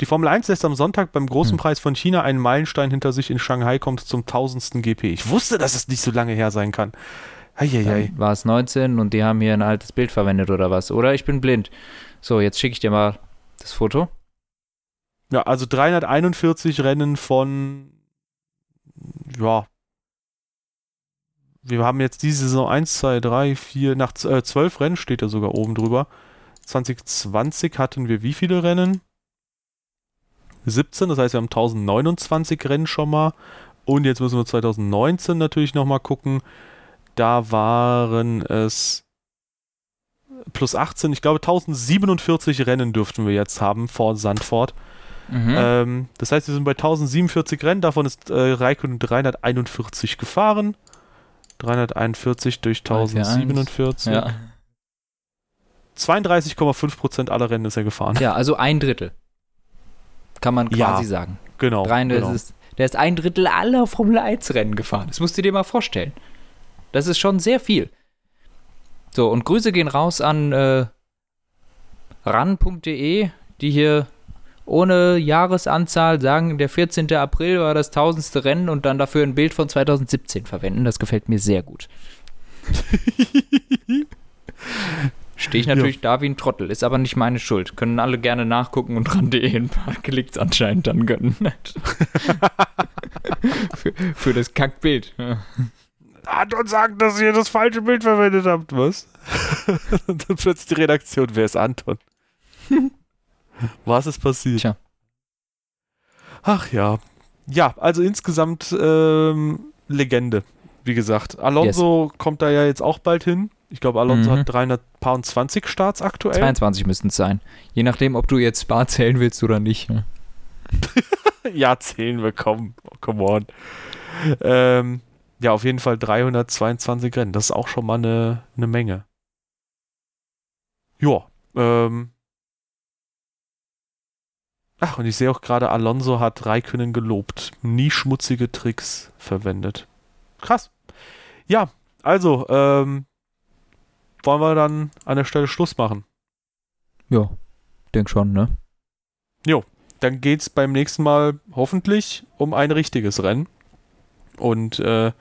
Die Formel 1 lässt am Sonntag beim Großen hm. Preis von China einen Meilenstein hinter sich in Shanghai, kommt zum tausendsten GP. Ich wusste, dass es nicht so lange her sein kann. Eieiei. War es 19 und die haben hier ein altes Bild verwendet oder was? Oder ich bin blind. So, jetzt schicke ich dir mal das Foto. Ja, also 341 Rennen von, ja, wir haben jetzt diese Saison 1, 2, 3, 4, nach äh, 12 Rennen steht da sogar oben drüber. 2020 hatten wir wie viele Rennen? 17, das heißt, wir haben 1029 Rennen schon mal. Und jetzt müssen wir 2019 natürlich nochmal gucken. Da waren es plus 18, ich glaube 1047 Rennen dürften wir jetzt haben vor Sandford. Mhm. Ähm, das heißt, wir sind bei 1047 Rennen, davon ist äh, Raikkonen 341 gefahren. 341 durch 1047. Ja. 32,5% aller Rennen ist er gefahren. Ja, also ein Drittel. Kann man quasi ja, sagen. Genau. Genau. Ist, der ist ein Drittel aller Formel 1 Rennen gefahren. Das musst du dir mal vorstellen. Das ist schon sehr viel. So, und Grüße gehen raus an äh, ran.de, die hier ohne Jahresanzahl sagen, der 14. April war das tausendste Rennen und dann dafür ein Bild von 2017 verwenden. Das gefällt mir sehr gut. Stehe ich natürlich ja. da wie ein Trottel, ist aber nicht meine Schuld. Können alle gerne nachgucken und ran.de ein paar Klicks anscheinend dann gönnen. für, für das Kackbild. Ja. Anton sagt, dass ihr das falsche Bild verwendet habt, was? Und dann plötzlich die Redaktion, wer ist Anton? Was ist passiert? Tja. Ach ja. ja, also insgesamt ähm, Legende, wie gesagt. Alonso yes. kommt da ja jetzt auch bald hin. Ich glaube, Alonso mhm. hat 320 Starts aktuell. 22 müssten es sein. Je nachdem, ob du jetzt Spa zählen willst oder nicht. Ne? ja, zählen wir, komm, come on. Ähm, ja, auf jeden Fall 322 Rennen. Das ist auch schon mal eine, eine Menge. Ja, ähm. Ach, und ich sehe auch gerade, Alonso hat Raikönnen gelobt. Nie schmutzige Tricks verwendet. Krass. Ja, also, ähm, wollen wir dann an der Stelle Schluss machen? Ja, denk schon, ne? Jo, dann geht's beim nächsten Mal hoffentlich um ein richtiges Rennen. Und äh,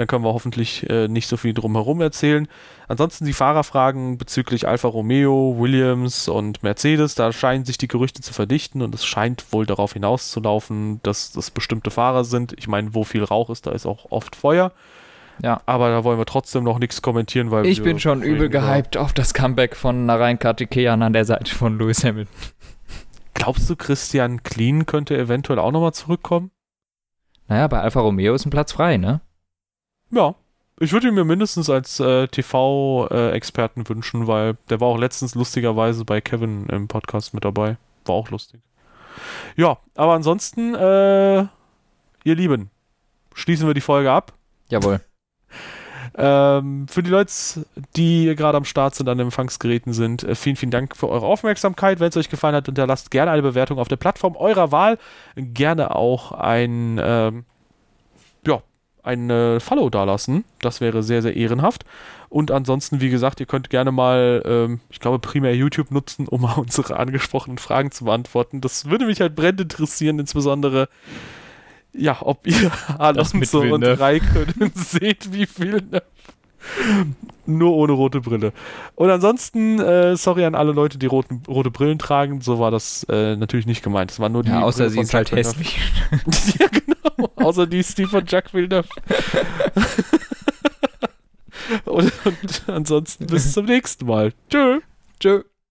dann können wir hoffentlich äh, nicht so viel drumherum erzählen. Ansonsten die Fahrerfragen bezüglich Alfa Romeo, Williams und Mercedes, da scheinen sich die Gerüchte zu verdichten und es scheint wohl darauf hinauszulaufen, dass das bestimmte Fahrer sind. Ich meine, wo viel Rauch ist, da ist auch oft Feuer. Ja. Aber da wollen wir trotzdem noch nichts kommentieren, weil ich bin schon übel gehypt auf das Comeback von Narain Kartikeyan an der Seite von Lewis Hamilton. Glaubst du, Christian Clean könnte eventuell auch nochmal zurückkommen? Naja, bei Alfa Romeo ist ein Platz frei, ne? Ja. Ich würde ihn mir mindestens als äh, TV-Experten äh, wünschen, weil der war auch letztens lustigerweise bei Kevin im Podcast mit dabei. War auch lustig. Ja, aber ansonsten, äh, ihr Lieben, schließen wir die Folge ab. Jawohl. Ähm, für die Leute, die gerade am Start sind, an den Empfangsgeräten sind, äh, vielen, vielen Dank für eure Aufmerksamkeit. Wenn es euch gefallen hat, hinterlasst gerne eine Bewertung auf der Plattform eurer Wahl. Gerne auch ein, ähm, ein äh, Follow dalassen. Das wäre sehr, sehr ehrenhaft. Und ansonsten, wie gesagt, ihr könnt gerne mal, ähm, ich glaube, primär YouTube nutzen, um mal unsere angesprochenen Fragen zu beantworten. Das würde mich halt brennend interessieren, insbesondere ja, ob ihr Alonso und Raikönnen seht, wie viel ne? nur ohne rote Brille. Und ansonsten, äh, sorry an alle Leute, die roten, rote Brillen tragen, so war das äh, natürlich nicht gemeint. Es war nur die. Ja, außer Brille sie ist halt hässlich. ja, genau. Außer die ist die von Jack Villeneuve. und, und ansonsten bis zum nächsten Mal. Tschö. Tschö.